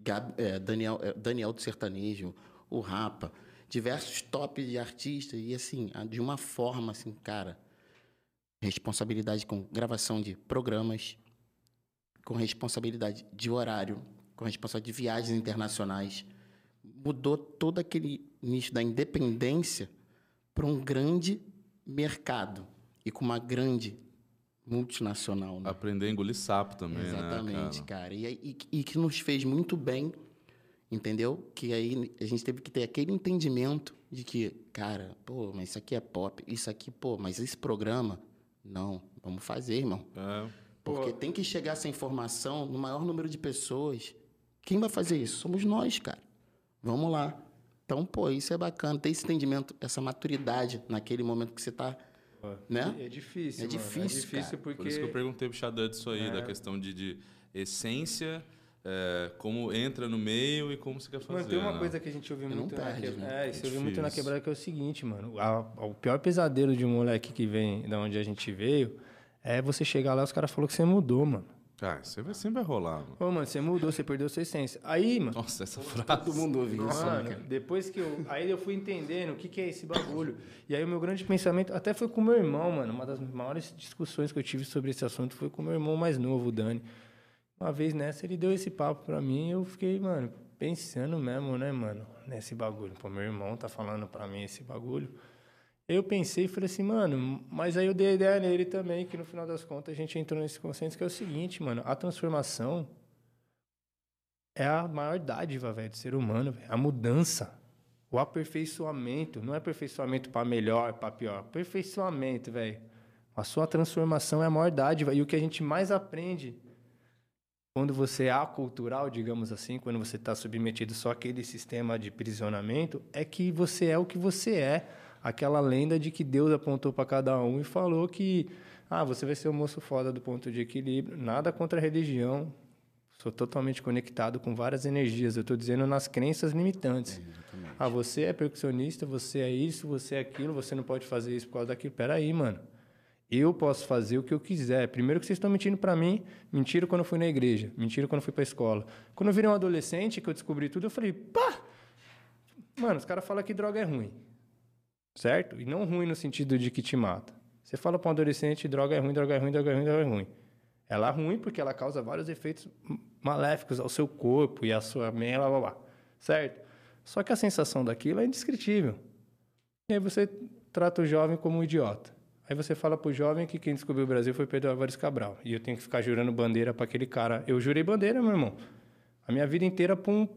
Gab, é, Daniel, é, Daniel do Sertanejo, o Rapa, diversos tops de artistas, e assim, de uma forma, assim, cara, responsabilidade com gravação de programas, com responsabilidade de horário, com responsabilidade de viagens internacionais, mudou todo aquele nicho da independência para um grande mercado e com uma grande multinacional. Né? Aprender a engolir sapo também, Exatamente, né, cara. cara. E, e, e, que nos fez muito bem, entendeu? Que aí a gente teve que ter aquele entendimento de que, cara, pô, mas isso aqui é pop, isso aqui, pô, mas esse programa, não, vamos fazer, irmão. É. Porque pô. tem que chegar essa informação no maior número de pessoas. Quem vai fazer isso? Somos nós, cara. Vamos lá. Então, pô, isso é bacana, ter esse entendimento, essa maturidade naquele momento que você está. Né? É difícil. É mano. difícil. É difícil porque. Por isso que eu perguntei pro Xadã disso aí, é. da questão de, de essência. É, como entra no meio e como você quer fazer. Mano, tem uma né? coisa que a gente ouviu muito perde, na quebrada. Né? É, isso ouviu muito na quebrada que é o seguinte, mano. A, a, o pior pesadelo de um moleque que vem da onde a gente veio é você chegar lá e os caras falaram que você mudou, mano. Ah, você vai, sempre vai rolar, mano. Ô, mano, você mudou, você perdeu sua essência. Aí, mano. Nossa, essa frase. Todo mundo ouviu isso, mano. Depois que eu. Aí eu fui entendendo o que, que é esse bagulho. E aí o meu grande pensamento, até foi com meu irmão, mano. Uma das maiores discussões que eu tive sobre esse assunto foi com meu irmão mais novo, o Dani. Uma vez nessa, ele deu esse papo pra mim e eu fiquei, mano, pensando mesmo, né, mano, nesse bagulho. Pô, meu irmão tá falando pra mim esse bagulho. Eu pensei e falei assim, mano, mas aí eu dei a ideia nele também, que no final das contas a gente entrou nesse consenso que é o seguinte, mano, a transformação é a maior dádiva, velho, do ser humano, véio. a mudança, o aperfeiçoamento, não é aperfeiçoamento para melhor, para pior, aperfeiçoamento, velho. A sua transformação é a maior dádiva e o que a gente mais aprende quando você é acultural, digamos assim, quando você está submetido só àquele sistema de prisionamento, é que você é o que você é aquela lenda de que Deus apontou para cada um e falou que ah, você vai ser o moço foda do ponto de equilíbrio. Nada contra a religião. Sou totalmente conectado com várias energias. Eu estou dizendo nas crenças limitantes. É, ah, você é percussionista, você é isso, você é aquilo, você não pode fazer isso por causa daquilo. Peraí, mano. Eu posso fazer o que eu quiser. Primeiro que vocês estão mentindo para mim, mentiram quando eu fui na igreja, mentiram quando eu fui para a escola. Quando eu virei um adolescente, que eu descobri tudo, eu falei, pá! Mano, os caras falam que droga é ruim. Certo? E não ruim no sentido de que te mata. Você fala para um adolescente, droga é ruim, droga é ruim, droga é ruim, droga é ruim. Ela é ruim porque ela causa vários efeitos maléficos ao seu corpo e à sua mente, blá, blá, blá. Certo? Só que a sensação daquilo é indescritível. E aí você trata o jovem como um idiota. Aí você fala pro jovem que quem descobriu o Brasil foi Pedro Álvares Cabral. E eu tenho que ficar jurando bandeira para aquele cara. Eu jurei bandeira, meu irmão. A minha vida inteira pra um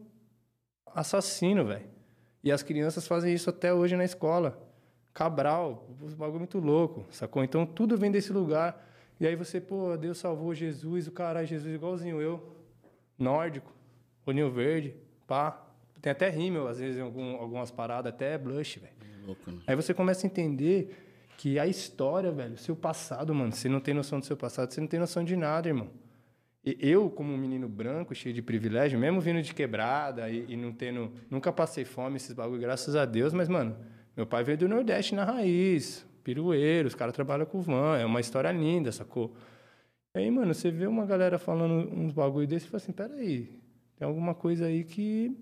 assassino, velho. E as crianças fazem isso até hoje na escola. Cabral, um bagulho muito louco, sacou? Então tudo vem desse lugar. E aí você, pô, Deus salvou Jesus, o caralho, Jesus igualzinho eu. Nórdico, olhinho verde, pá. Tem até rímel, às vezes, em algum, algumas paradas, até blush, velho. Né? Aí você começa a entender que a história, velho, seu passado, mano, você não tem noção do seu passado, você não tem noção de nada, irmão. E eu, como um menino branco, cheio de privilégio, mesmo vindo de quebrada e, e não tendo. Nunca passei fome, esses bagulho, graças a Deus, mas, mano, meu pai veio do Nordeste na raiz, pirueiro, os caras trabalham com van, é uma história linda, sacou? E aí, mano, você vê uma galera falando uns bagulho desse e fala assim: peraí, tem alguma coisa aí que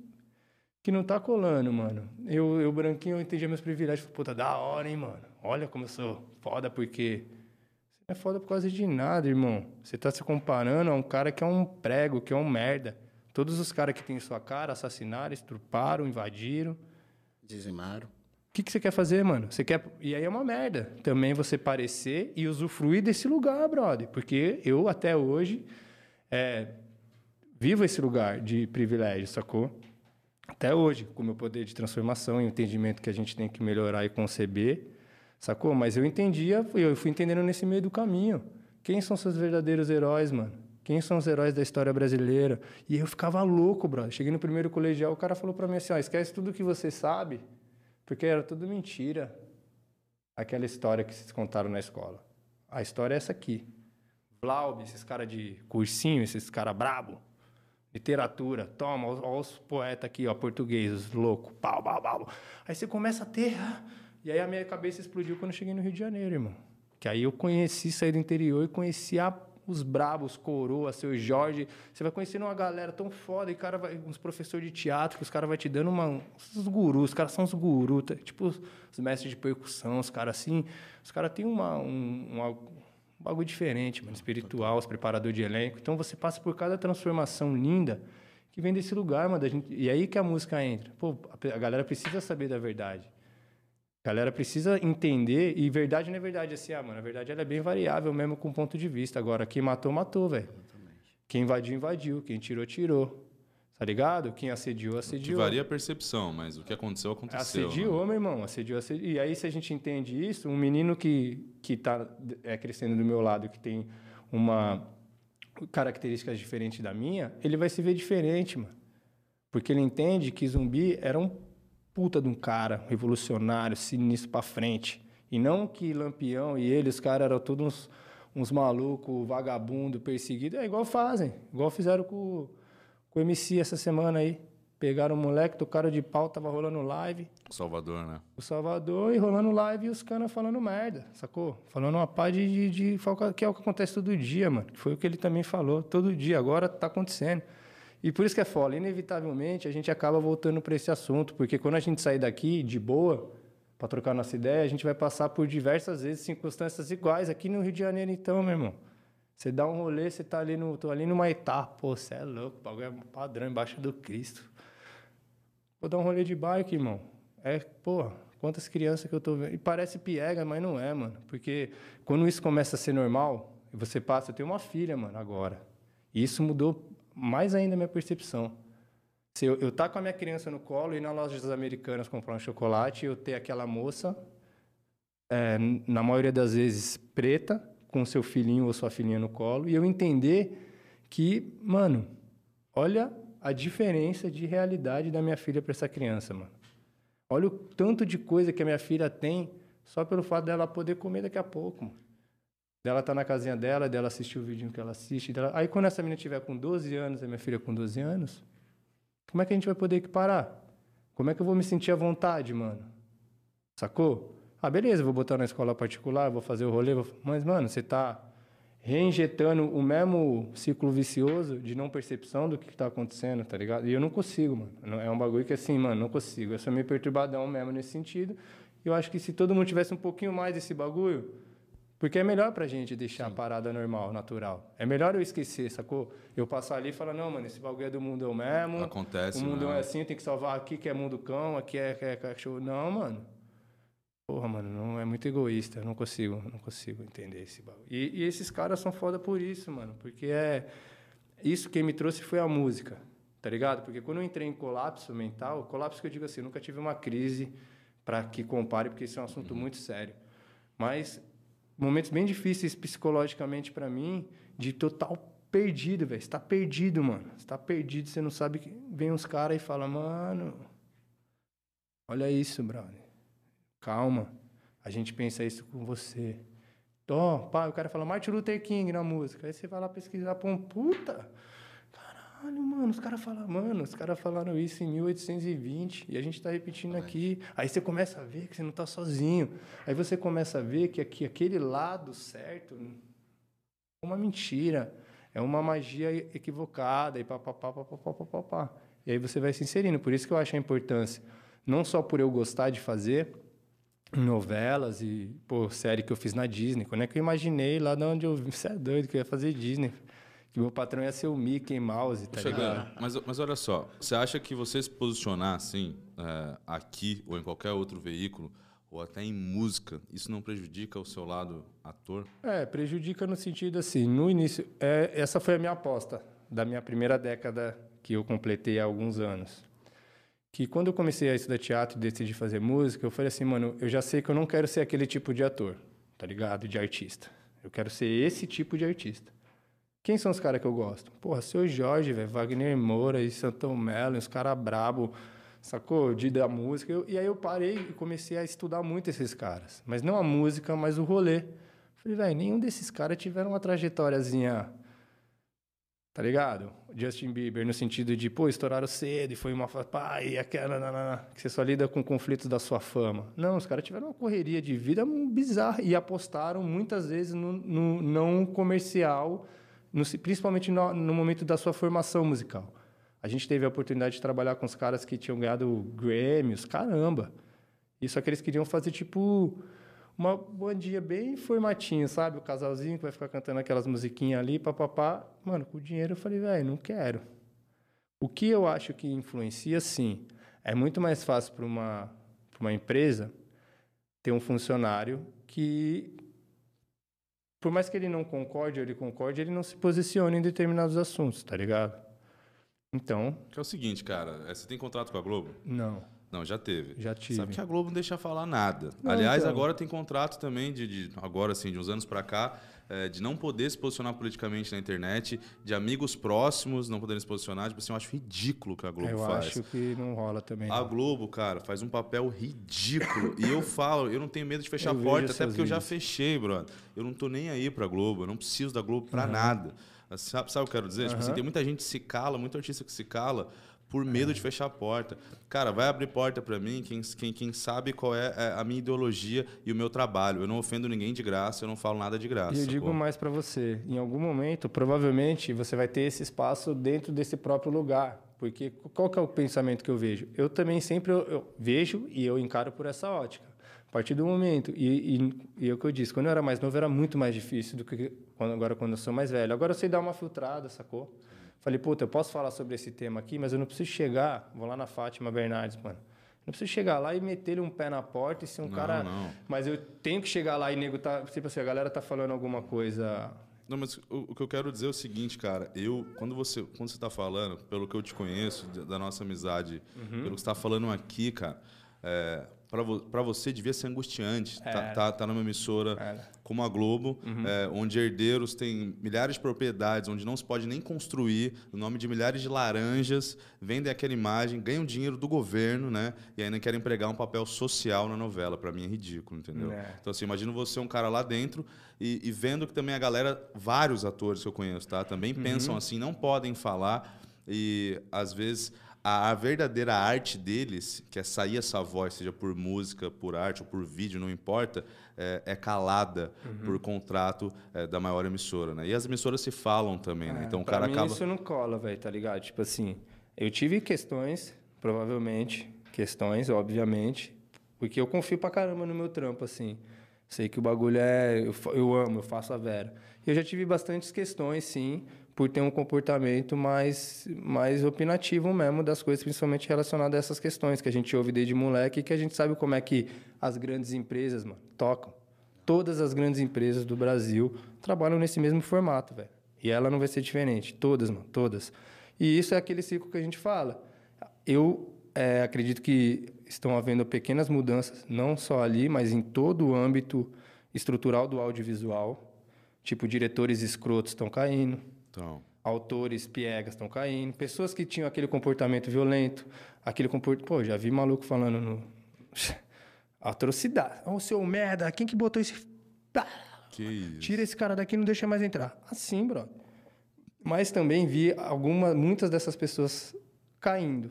que não tá colando, mano. Eu, eu branquinho, eu entendi meus privilégios. Puta, da hora, hein, mano. Olha como eu sou foda, porque... Você não é foda por causa de nada, irmão. Você tá se comparando a um cara que é um prego, que é um merda. Todos os caras que têm sua cara assassinaram, estruparam, invadiram. Dizimaram. O que, que você quer fazer, mano? Você quer... E aí é uma merda. Também você parecer e usufruir desse lugar, brother. Porque eu, até hoje, é... vivo esse lugar de privilégio, sacou? até hoje, com o meu poder de transformação e o entendimento que a gente tem que melhorar e conceber, sacou? Mas eu entendia, eu fui entendendo nesse meio do caminho. Quem são seus verdadeiros heróis, mano? Quem são os heróis da história brasileira? E eu ficava louco, brother. Cheguei no primeiro colegial, o cara falou para mim assim: ó, esquece tudo que você sabe, porque era tudo mentira. Aquela história que vocês contaram na escola. A história é essa aqui. Blaub, esses caras de cursinho, esses caras brabo, Literatura, toma, olha os poetas aqui, ó, portugueses, louco, pau, pau, pau. Aí você começa a ter. E aí a minha cabeça explodiu quando eu cheguei no Rio de Janeiro, irmão. Que aí eu conheci, saí do interior e conheci a, os brabos, coroa, seu Jorge. Você vai conhecendo uma galera tão foda, e cara vai, uns professores de teatro, que os caras vão te dando uma, uns gurus, os caras são os gurus, tá? tipo os, os, mestres de percussão, os caras assim. Os caras têm uma, um, uma um bagulho diferente, mano, espiritual, os preparadores de elenco. Então você passa por cada transformação linda que vem desse lugar, mano. Gente, e aí que a música entra. Pô, a galera precisa saber da verdade. A galera precisa entender, e verdade não é verdade assim, ah, mano, a verdade ela é bem variável mesmo com ponto de vista. Agora, quem matou, matou, velho. Quem invadiu, invadiu. Quem tirou, tirou. Tá ligado? Quem assediou, assediou. Que varia a percepção, mas o que aconteceu, aconteceu. Assediou, né? meu irmão. Assediou, assediou. E aí, se a gente entende isso, um menino que, que tá é, crescendo do meu lado, que tem uma características diferentes da minha, ele vai se ver diferente, mano. Porque ele entende que zumbi era um puta de um cara, revolucionário, sinistro pra frente. E não que Lampião e ele, os caras eram todos uns, uns malucos, vagabundo, perseguido. É igual fazem. Igual fizeram com com o MC essa semana aí. Pegaram o moleque, tocaram de pau, tava rolando live. O Salvador, né? O Salvador e rolando live e os caras falando merda, sacou? Falando uma pá de, de, de, que é o que acontece todo dia, mano. Foi o que ele também falou, todo dia. Agora tá acontecendo. E por isso que é foda. Inevitavelmente, a gente acaba voltando para esse assunto, porque quando a gente sair daqui de boa, para trocar nossa ideia, a gente vai passar por diversas vezes circunstâncias iguais aqui no Rio de Janeiro, então, meu irmão. Você dá um rolê, você tá ali no. tô ali numa etapa, pô, você é louco, o bagulho é padrão embaixo do Cristo. Vou dar um rolê de bike, irmão. É, pô, quantas crianças que eu tô vendo. E parece piega, mas não é, mano. Porque quando isso começa a ser normal, você passa, eu tenho uma filha, mano, agora. E isso mudou mais ainda a minha percepção. Se eu, eu tá com a minha criança no colo e na loja das americanas comprar um chocolate, eu ter aquela moça, é, na maioria das vezes preta, com seu filhinho ou sua filhinha no colo e eu entender que, mano, olha a diferença de realidade da minha filha para essa criança, mano. Olha o tanto de coisa que a minha filha tem só pelo fato dela poder comer daqui a pouco. Mano. Dela tá na casinha dela, dela assistir o vídeo que ela assiste. Dela... Aí quando essa menina tiver com 12 anos, a minha filha com 12 anos, como é que a gente vai poder equiparar? Como é que eu vou me sentir à vontade, mano? Sacou? Ah, beleza, vou botar na escola particular, vou fazer o rolê, vou... mas, mano, você tá reinjetando o mesmo ciclo vicioso de não percepção do que está acontecendo, tá ligado? E eu não consigo, mano. É um bagulho que assim, mano, não consigo. Eu sou meio perturbadão mesmo nesse sentido. E eu acho que se todo mundo tivesse um pouquinho mais desse bagulho, porque é melhor pra gente deixar Sim. a parada normal, natural. É melhor eu esquecer, sacou? Eu passar ali e falar, não, mano, esse bagulho é do mundo eu mesmo. Acontece, O mundo não. é assim, tem que salvar aqui que é mundo cão, aqui é, é cachorro. Não, mano. Porra, mano, não é muito egoísta. Eu não consigo, não consigo entender esse bagulho. E, e esses caras são foda por isso, mano. Porque é... Isso quem me trouxe foi a música, tá ligado? Porque quando eu entrei em colapso mental, colapso que eu digo assim, eu nunca tive uma crise para que compare, porque isso é um assunto uhum. muito sério. Mas momentos bem difíceis psicologicamente para mim, de total perdido, velho. Você tá perdido, mano. Você tá perdido, você não sabe que vem uns caras e fala, mano, olha isso, brother. Calma. A gente pensa isso com você. Ó, oh, pá, o cara fala Martin Luther King na música. Aí você vai lá pesquisar, pô, puta. Caralho, mano, os caras falam, mano, os caras falaram isso em 1820 e a gente está repetindo aqui. Aí você começa a ver que você não está sozinho. Aí você começa a ver que aqui, aquele lado certo é uma mentira, é uma magia equivocada e papapá, papapá, papapá. E aí você vai se inserindo. Por isso que eu acho a importância, não só por eu gostar de fazer novelas e, pô, série que eu fiz na Disney. Quando é que eu imaginei lá de onde eu... Você é doido que eu ia fazer Disney que meu patrão ia ser o Mickey Mouse, tá ligado? Mas, mas olha só, você acha que você se posicionar assim, é, aqui ou em qualquer outro veículo, ou até em música, isso não prejudica o seu lado ator? É, prejudica no sentido assim, no início, é, essa foi a minha aposta da minha primeira década que eu completei há alguns anos. Que quando eu comecei a estudar teatro e decidi fazer música, eu falei assim, mano, eu já sei que eu não quero ser aquele tipo de ator, tá ligado? De artista. Eu quero ser esse tipo de artista. Quem são os caras que eu gosto? Porra, seu Jorge, velho, Wagner Moura e Santão Mello, os caras brabo, sacou? De da música. Eu, e aí eu parei e comecei a estudar muito esses caras. Mas não a música, mas o rolê. Falei, velho, nenhum desses caras tiveram uma trajetóriazinha. Tá ligado? Justin Bieber, no sentido de, pô, estouraram cedo e foi uma. Pá, e aquela. Nanana, que você só lida com conflitos da sua fama. Não, os caras tiveram uma correria de vida bizarra e apostaram muitas vezes no, no não comercial no, principalmente no, no, momento da sua formação musical. A gente teve a oportunidade de trabalhar com os caras que tinham ganhado Grammys, caramba. E só que eles queriam fazer tipo uma bandinha bem formatinho, sabe? O casalzinho que vai ficar cantando aquelas musiquinhas ali, papapá. Mano, com o dinheiro eu falei, velho, não quero. O que eu acho que influencia, sim, é muito mais fácil para uma, uma empresa ter um funcionário que por mais que ele não concorde ou ele concorde, ele não se posiciona em determinados assuntos, tá ligado? Então. Que é o seguinte, cara, é, você tem contrato com a Globo? Não. Não, já teve. Já tive. Sabe que a Globo não deixa falar nada. Não, Aliás, então... agora tem contrato também de, de agora assim, de uns anos para cá, é, de não poder se posicionar politicamente na internet, de amigos próximos não poderem se posicionar. Tipo assim, eu acho ridículo o que a Globo eu faz. Eu acho que não rola também. A. Globo, cara, faz um papel ridículo. e eu falo, eu não tenho medo de fechar eu a porta, até porque vídeos. eu já fechei, brother. Eu não tô nem aí pra Globo, eu não preciso da Globo pra uhum. nada. Sabe, sabe o que eu quero dizer? Uhum. Tipo assim, tem muita gente que se cala, muita artista que se cala por medo de fechar a porta. Cara, vai abrir porta para mim quem, quem, quem sabe qual é, é a minha ideologia e o meu trabalho. Eu não ofendo ninguém de graça, eu não falo nada de graça. E eu digo pô. mais para você, em algum momento, provavelmente, você vai ter esse espaço dentro desse próprio lugar. Porque qual que é o pensamento que eu vejo? Eu também sempre eu, eu vejo e eu encaro por essa ótica. A partir do momento, e, e, e é o que eu disse, quando eu era mais novo era muito mais difícil do que quando, agora quando eu sou mais velho. Agora eu sei dar uma filtrada, sacou? Falei, puta, eu posso falar sobre esse tema aqui, mas eu não preciso chegar. Vou lá na Fátima Bernardes, mano. Não preciso chegar lá e meter um pé na porta e ser um não, cara. Não. Mas eu tenho que chegar lá e nego tá. Tipo assim, a galera tá falando alguma coisa. Não, mas o, o, que eu quero dizer é o seguinte, cara. Eu, quando você, quando você tá falando, pelo que eu te conheço, da nossa amizade, uhum. pelo que você tá falando aqui, cara, é, para vo você devia ser angustiante. Tá, tá, tá numa emissora Era. como a Globo, é, onde herdeiros têm milhares de propriedades, onde não se pode nem construir, no nome de milhares de laranjas, vendem aquela imagem, ganham dinheiro do governo, né? E ainda querem empregar um papel social na novela. Para mim é ridículo, entendeu? É. Então, assim, imagina você um cara lá dentro e, e vendo que também a galera, vários atores que eu conheço, tá? Também pensam assim, não podem falar e às vezes a, a verdadeira arte deles, que é sair essa voz, seja por música, por arte ou por vídeo, não importa, é, é calada por contrato é, da maior emissora, né? E as emissoras se falam também, né? É, Então o cara mim acaba. isso não cola, velho, tá ligado? Tipo assim, eu tive questões, provavelmente, questões, obviamente, porque eu confio pra caramba no meu trampo, assim. Sei que o bagulho é. Eu, eu amo, eu faço a vera. E eu já tive bastantes questões, sim, por ter um comportamento mais, mais opinativo mesmo das coisas, principalmente relacionadas a essas questões que a gente ouve desde moleque e que a gente sabe como é que as grandes empresas, mano, tocam. Todas as grandes empresas do Brasil trabalham nesse mesmo formato, velho. E ela não vai ser diferente. Todas, mano, todas. E isso é aquele ciclo que a gente fala. Eu é, acredito que estão havendo pequenas mudanças, não só ali, mas em todo o âmbito estrutural do audiovisual. Tipo, diretores escrotos estão caindo, Então, autores piegas estão caindo, pessoas que tinham aquele comportamento violento, aquele comportamento... Pô, já vi maluco falando no... Atrocidade. Ô, seu merda, quem que botou esse... Que isso. Tira esse cara daqui e não deixa mais entrar. Assim, brother. Mas também vi alguma, muitas dessas pessoas caindo.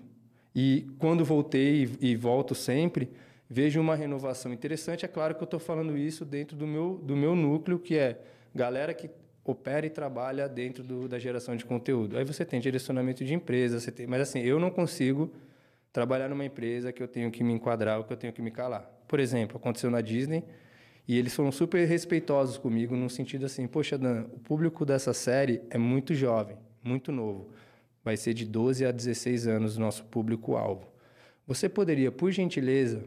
E quando voltei e, e volto sempre, vejo uma renovação interessante. É claro que eu estou falando isso dentro do meu, do meu núcleo, que é galera que opera e trabalha dentro do, da geração de conteúdo. Aí você tem direcionamento de empresa, você tem, mas assim, eu não consigo trabalhar numa empresa que eu tenho que me enquadrar ou que eu tenho que me calar. Por exemplo, aconteceu na Disney e eles foram super respeitosos comigo no sentido assim, poxa, Dan, o público dessa série é muito jovem, muito novo. Vai ser de 12 a 16 anos o nosso público-alvo. Você poderia, por gentileza,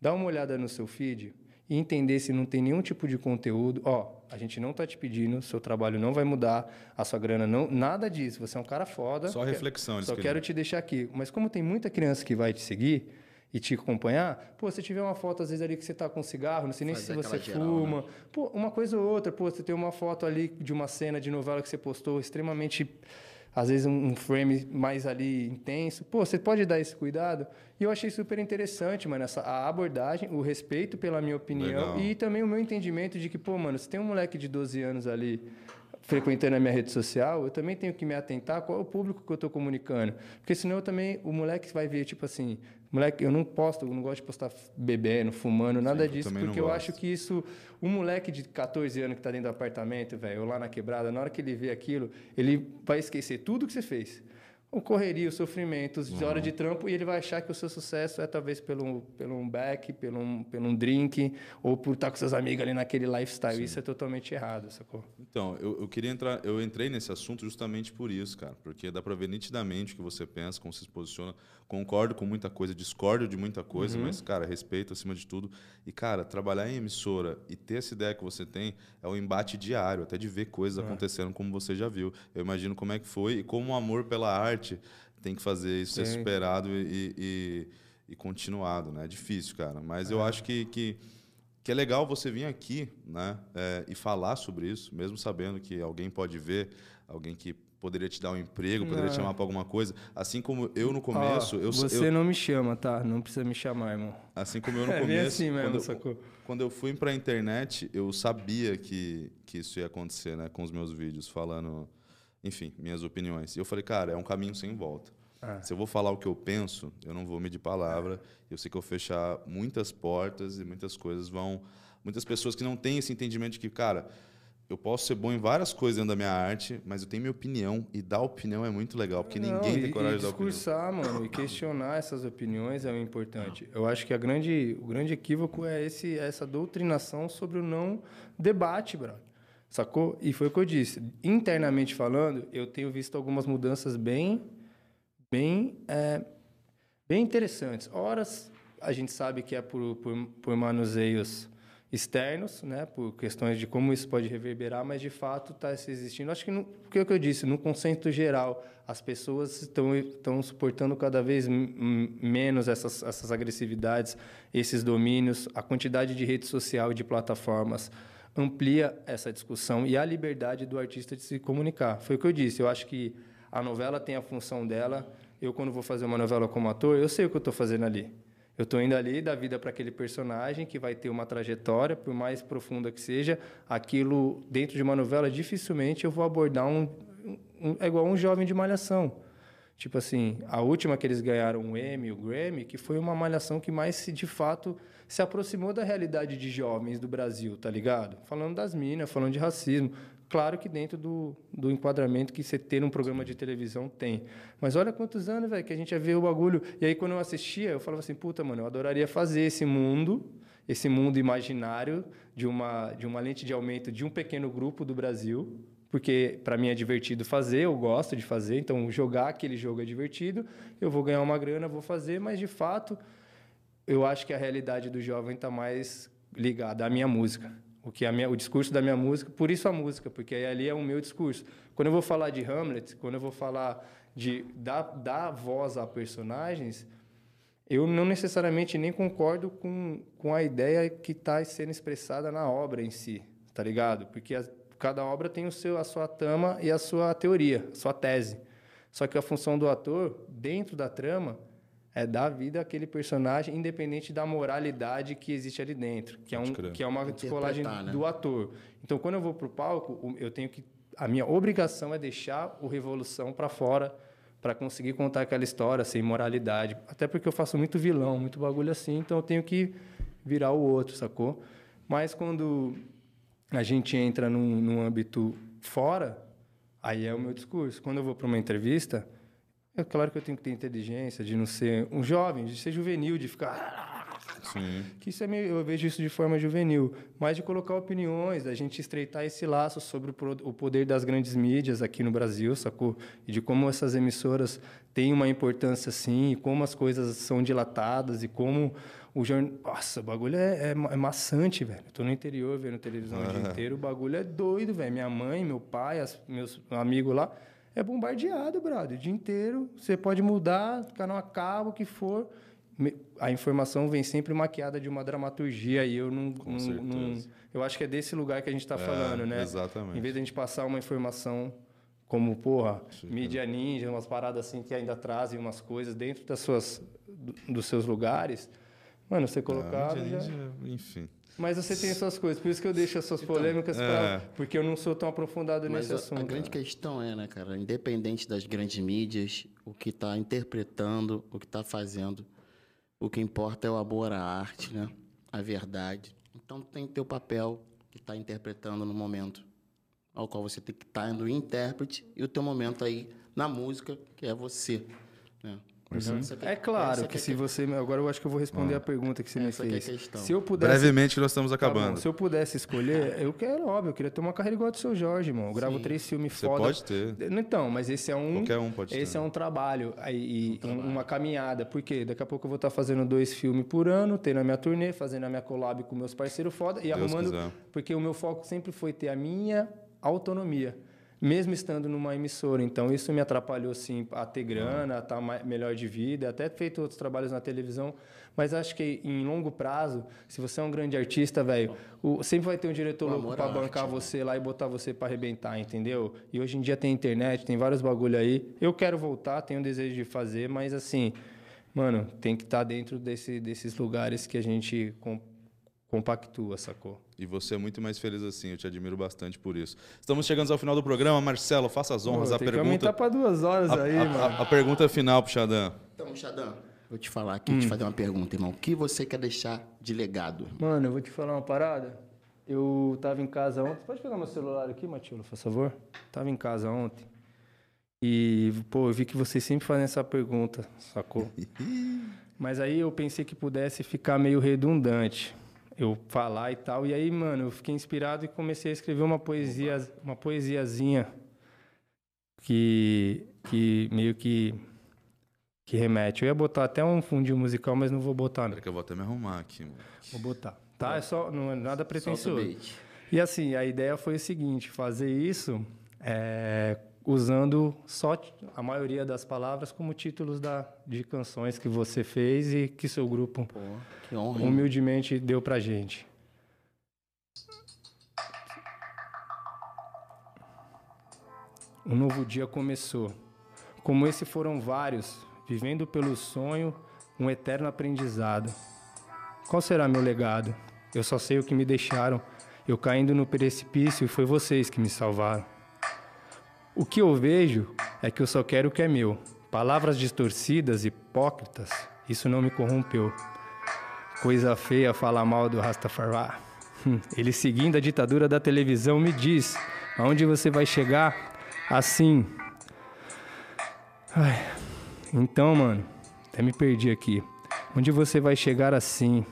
dar uma olhada no seu feed e entender se não tem nenhum tipo de conteúdo. Ó, a gente não está te pedindo, seu trabalho não vai mudar, a sua grana não, nada disso. Você é um cara foda. Só reflexão, Só queriam. quero te deixar aqui. Mas como tem muita criança que vai te seguir e te acompanhar, pô, se tiver uma foto às vezes ali que você tá com cigarro, não sei nem Fazer se você geral, fuma. né? Pô, uma coisa ou outra, pô, você tem uma foto ali de uma cena de novela que você postou extremamente às vezes um frame mais ali intenso. Pô, você pode dar esse cuidado? E eu achei super interessante, mano, essa a abordagem, o respeito pela minha opinião Legal. e também o meu entendimento de que, pô, mano, se tem um moleque de 12 anos ali frequentando a minha rede social, eu também tenho que me atentar qual é o público que eu estou comunicando. Porque senão eu também, o moleque vai ver, tipo assim, moleque, eu não posto, eu não gosto de postar bebendo, fumando, nada eu disso, porque eu gosto. acho que isso, um moleque de 14 anos que está dentro do apartamento, velho, ou lá na quebrada, na hora que ele vê aquilo, ele vai esquecer tudo que você fez. O correria, os sofrimentos, de Uhum. hora de trampo, e ele vai achar que o seu sucesso é talvez pelo, pelo um back, pelo um, pelo um drink, ou por estar com seus amigos ali naquele lifestyle. Isso é totalmente errado, sacou? Então, eu, eu queria entrar, eu entrei nesse assunto justamente por isso, cara, porque dá pra ver nitidamente o que você pensa, como você se posiciona. Concordo com muita coisa, discordo de muita coisa, mas, cara, respeito acima de tudo. E, cara, trabalhar em emissora e ter essa ideia que você tem é um embate diário, até de ver coisas acontecendo como você já viu. Eu imagino como é que foi e como o amor pela arte tem que fazer isso ser Sim. superado e, e, e continuado, né? É difícil, cara. Mas eu acho que, que que é legal você vir aqui né, é, e falar sobre isso, mesmo sabendo que alguém pode ver, alguém que poderia te dar um emprego, poderia te Não. chamar para alguma coisa. Assim como eu no começo, Ó, eu, Você eu- não me chama, tá? Não precisa me chamar, irmão. assim como eu no É começo, assim mesmo, quando, eu, sacou? quando eu fui para a internet, eu sabia que, que isso ia acontecer, né, com os meus vídeos falando, enfim, minhas opiniões. E eu falei, cara, é um caminho sem volta. Ah. Se eu vou falar o que eu penso, eu não vou medir palavra. Eu sei que eu vou fechar muitas portas e muitas coisas vão. Muitas pessoas que não têm esse entendimento de que, cara, eu posso ser bom em várias coisas dentro da minha arte, mas eu tenho minha opinião e dar opinião é muito legal, porque Não, ninguém tem coragem e de dar opinião. discursar, mano, e questionar essas opiniões é o importante. Eu acho que a grande, o grande equívoco é esse, essa doutrinação sobre o não debate, brother. Sacou? E foi o que eu disse. Internamente falando, eu tenho visto algumas mudanças bem, bem, é, bem interessantes. Horas a gente sabe que é por, por, por manuseios externos, né, por questões de como isso pode reverberar, mas de fato está existindo. Acho que é o que eu disse, no conceito geral, as pessoas estão, estão suportando cada vez menos essas, essas agressividades, esses domínios, a quantidade de rede social e de plataformas amplia essa discussão e a liberdade do artista de se comunicar. Foi o que eu disse, eu acho que a novela tem a função dela. Eu, quando vou fazer uma novela como ator, eu sei o que eu estou fazendo ali. Eu estou indo ali dar vida para aquele personagem que vai ter uma trajetória, por mais profunda que seja, aquilo dentro de uma novela dificilmente eu vou abordar um, um é igual um jovem de malhação. Tipo assim, a última que eles ganharam o Emmy, o Grammy, que foi uma malhação que mais de fato se aproximou da realidade de jovens do Brasil, tá ligado? Falando das minas, falando de racismo. Claro que dentro do, do enquadramento que você ter um programa de televisão tem. Mas olha quantos anos, velho, que a gente já vê o bagulho. E aí, quando eu assistia, eu falava assim, puta, mano, eu adoraria fazer esse mundo, esse mundo imaginário de uma, de uma lente de aumento de um pequeno grupo do Brasil, porque para mim é divertido fazer, eu gosto de fazer, então jogar aquele jogo é divertido, eu vou ganhar uma grana, vou fazer, mas de fato, eu acho que a realidade do jovem está mais ligada à minha música o que a minha, o discurso da minha música, por isso a música, porque ali é o meu discurso. Quando eu vou falar de Hamlet, quando eu vou falar de dar, dar voz a personagens, eu não necessariamente nem concordo com, com a ideia que está sendo expressada na obra em si, tá ligado? Porque a, cada obra tem o seu, a sua trama e a sua teoria, a sua tese. Só que a função do ator, dentro da trama, é dar vida àquele personagem, independente da moralidade que existe ali dentro, que é, um, que é uma descolagem né? do ator. Então, quando eu vou para o palco, eu tenho que. A minha obrigação é deixar o Revolução para fora para conseguir contar aquela história sem moralidade. Até porque eu faço muito vilão, muito bagulho assim, então eu tenho que virar o outro, sacou? Mas quando a gente entra num, num âmbito fora, aí é o meu discurso. Quando eu vou para uma entrevista, é claro que eu tenho que ter inteligência de não ser um jovem, de ser juvenil, de ficar. Sim. Que isso é meio, eu vejo isso de forma juvenil, mas de colocar opiniões, da gente estreitar esse laço sobre o poder das grandes mídias aqui no Brasil, sacou? E de como essas emissoras têm uma importância assim, e como as coisas são dilatadas e como o jornal. Nossa, o bagulho é, é, é maçante, velho. Eu tô no interior vendo televisão o dia inteiro, o bagulho é doido, velho. Minha mãe, meu pai, as, meus amigos lá é bombardeado, brother, o dia inteiro. Você pode mudar, canal a cabo, o que for. A informação vem sempre maquiada de uma dramaturgia e eu não, Com não, não eu acho que é desse lugar que a gente está é, falando, né? Exatamente. Em vez de a gente passar uma informação como, porra, Sim, mídia ninja, umas paradas assim que ainda trazem umas coisas dentro das suas, dos seus lugares, mano, você colocar. Ah, já... enfim. Mas você tem suas coisas, por isso que eu deixo as suas então, polêmicas é. para. Porque eu não sou tão aprofundado nesse a, assunto. A grande cara. questão é, né, cara? Independente das grandes mídias, o que está interpretando, o que está fazendo, o que importa é o amor à arte, né? A verdade. Então tem teu papel que está interpretando no momento ao qual você tem que estar tá indo intérprete e o teu momento aí na música, que é você. Né? Uhum. é claro que, se que... você. Agora eu acho que eu vou responder ah. a pergunta que você essa me fez. se eu pudesse. Brevemente nós estamos acabando. Tá bom, se eu pudesse escolher, eu quero, óbvio, eu queria ter uma carreira igual a do seu Jorge, irmão. Eu gravo Sim. três filmes você foda. Pode ter. Então, mas esse é um. Qualquer um pode esse ter. é um trabalho. Aí, um trabalho. uma caminhada. Porque daqui a pouco eu vou estar fazendo dois filmes por ano, tendo a minha turnê, fazendo a minha collab com meus parceiros foda e Deus arrumando. Quiser. Porque o meu foco sempre foi ter a minha autonomia mesmo estando numa emissora. Então, isso me atrapalhou, sim, a ter grana, a estar melhor de vida, até feito outros trabalhos na televisão. Mas acho que em longo prazo, se você é um grande artista, velho, sempre vai ter um diretor louco para bancar arte, né? você né? lá e botar você para arrebentar, entendeu? E hoje em dia tem internet, tem vários bagulho aí. Eu quero voltar, tenho um desejo de fazer, mas assim, mano, tem que estar tá dentro desse, desses lugares que a gente compactua, sacou? E você é muito mais feliz assim, eu te admiro bastante por isso. Estamos chegando ao final do programa. Marcelo, faça as honras. Pô, a tem pergunta. Que aumentar para duas horas a, aí, a, mano. A, a, pergunta final pro Xadã. Então, Xadã, vou te falar aqui, hum. te fazer uma pergunta, irmão. O que você quer deixar de legado? Mano, eu vou te falar uma parada. Eu tava em casa ontem. Pode pegar meu celular aqui, Matilda, por favor? Tava em casa ontem. E, pô, eu vi que vocês sempre fazem essa pergunta, sacou? Mas aí eu pensei que pudesse ficar meio redundante eu falar e tal. E aí, mano, eu fiquei inspirado e comecei a escrever uma poesia, uma poesiazinha que, que meio que que remete. Eu ia botar até um fundinho musical, mas não vou botar. Não. Que eu vou até me arrumar aqui. Mano. Vou botar. tá? É só, não é nada pretensioso. E assim, a ideia foi o seguinte: fazer isso é, usando só a maioria das palavras como títulos da, de canções que você fez e que seu grupo Pô, que humildemente deu pra gente. Um novo dia começou. Como esse foram vários, vivendo pelo sonho, um eterno aprendizado. Qual será meu legado? Eu só sei o que me deixaram. Eu caindo no precipício, foi vocês que me salvaram. O que eu vejo é que eu só quero o que é meu. Palavras distorcidas, hipócritas, isso não me corrompeu. Coisa feia falar mal do Rastafari. Hum, Ele seguindo a ditadura da televisão me diz: aonde você vai chegar? Assim. Ai, então, mano, até me perdi aqui. Onde você vai chegar assim?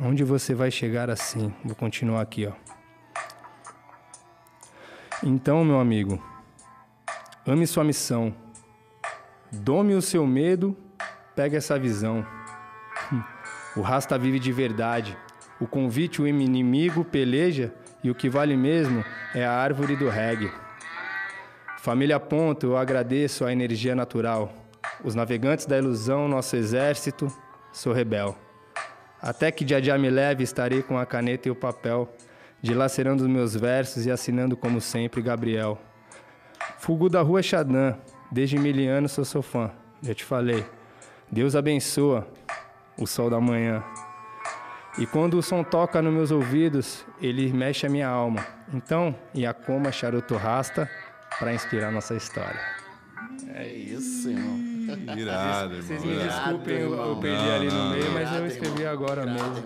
Onde você vai chegar assim? Vou continuar aqui, ó. Então, meu amigo, ame sua missão. Dome o seu medo, pegue essa visão. O Rasta vive de verdade. O convite, o inimigo peleja e o que vale mesmo é a árvore do reggae. Família Ponto, eu agradeço a energia natural. Os navegantes da ilusão, nosso exército, sou rebel. Até que dia dia me leve, estarei com a caneta e o papel, dilacerando os meus versos e assinando como sempre Gabriel. Fugu da rua Xadã, desde mil anos sou seu fã, já te falei. Deus abençoa o sol da manhã. E quando o som toca nos meus ouvidos, ele mexe a minha alma. Então, Iacoma Charuto Rasta para inspirar nossa história. É isso, irmão. Irado, Vocês irmão. me irado. desculpem, eu, eu perdi Não, ali no não, meio, não. mas eu escrevi irmão. agora Irado, mesmo.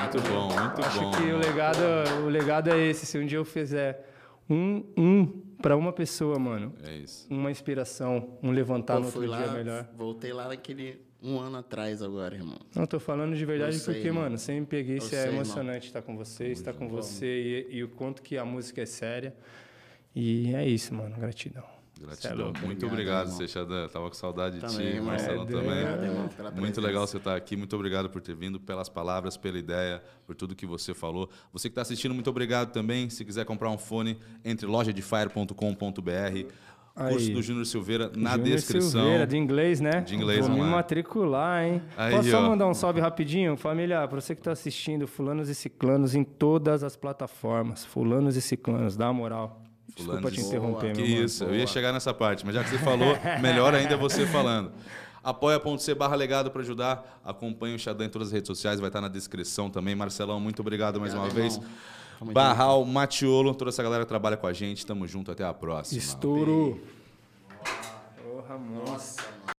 Muito bom, muito Acho bom. que o legado, o legado é esse. Se um dia eu fizer um, um para uma pessoa, mano, É isso. uma inspiração, um levantar Pô, no outro fui dia lá, melhor. voltei lá naquele um ano atrás agora, irmão. Não, tô falando de verdade sei, porque, irmão. mano, sempre peguei, isso sei, é irmão. emocionante estar com você, estar com você e, e o quanto que a música é séria. E é isso, mano, gratidão. É Gratidão. louco. Muito Obrigado. Seixadã. Tava com saudade de Também, ti, irmão. Marcelão É, também. Obrigado, irmão, pela Muito legal você estar aqui. Muito obrigado por ter vindo, pelas palavras, pela ideia, por tudo que você falou. Você que está assistindo, muito obrigado também. Se quiser comprar um fone, entre lojadefire.com.br. Curso Aí. do Júnior Silveira na Júnior descrição. Silveira, de inglês, né? De inglês, Vou me matricular, hein? Aí, Posso só ó. mandar um salve rapidinho? Família, pra você que tá assistindo, fulanos e ciclanos em todas as plataformas. Fulanos e ciclanos, dá uma moral. Desculpa Fulanos te interromper, Que meu mano. isso, eu ia chegar nessa parte, mas já que você falou, melhor ainda é você falando. Apoia.c barra legado para ajudar. Acompanhe o Xadã em todas as redes sociais, vai estar na descrição também. Marcelão, muito obrigado mais uma Obrigado, vez. Tamo Barral, Matiolo, toda essa galera que trabalha com a gente. Tamo junto, até a próxima. Estouro. Porra. Nossa, mano.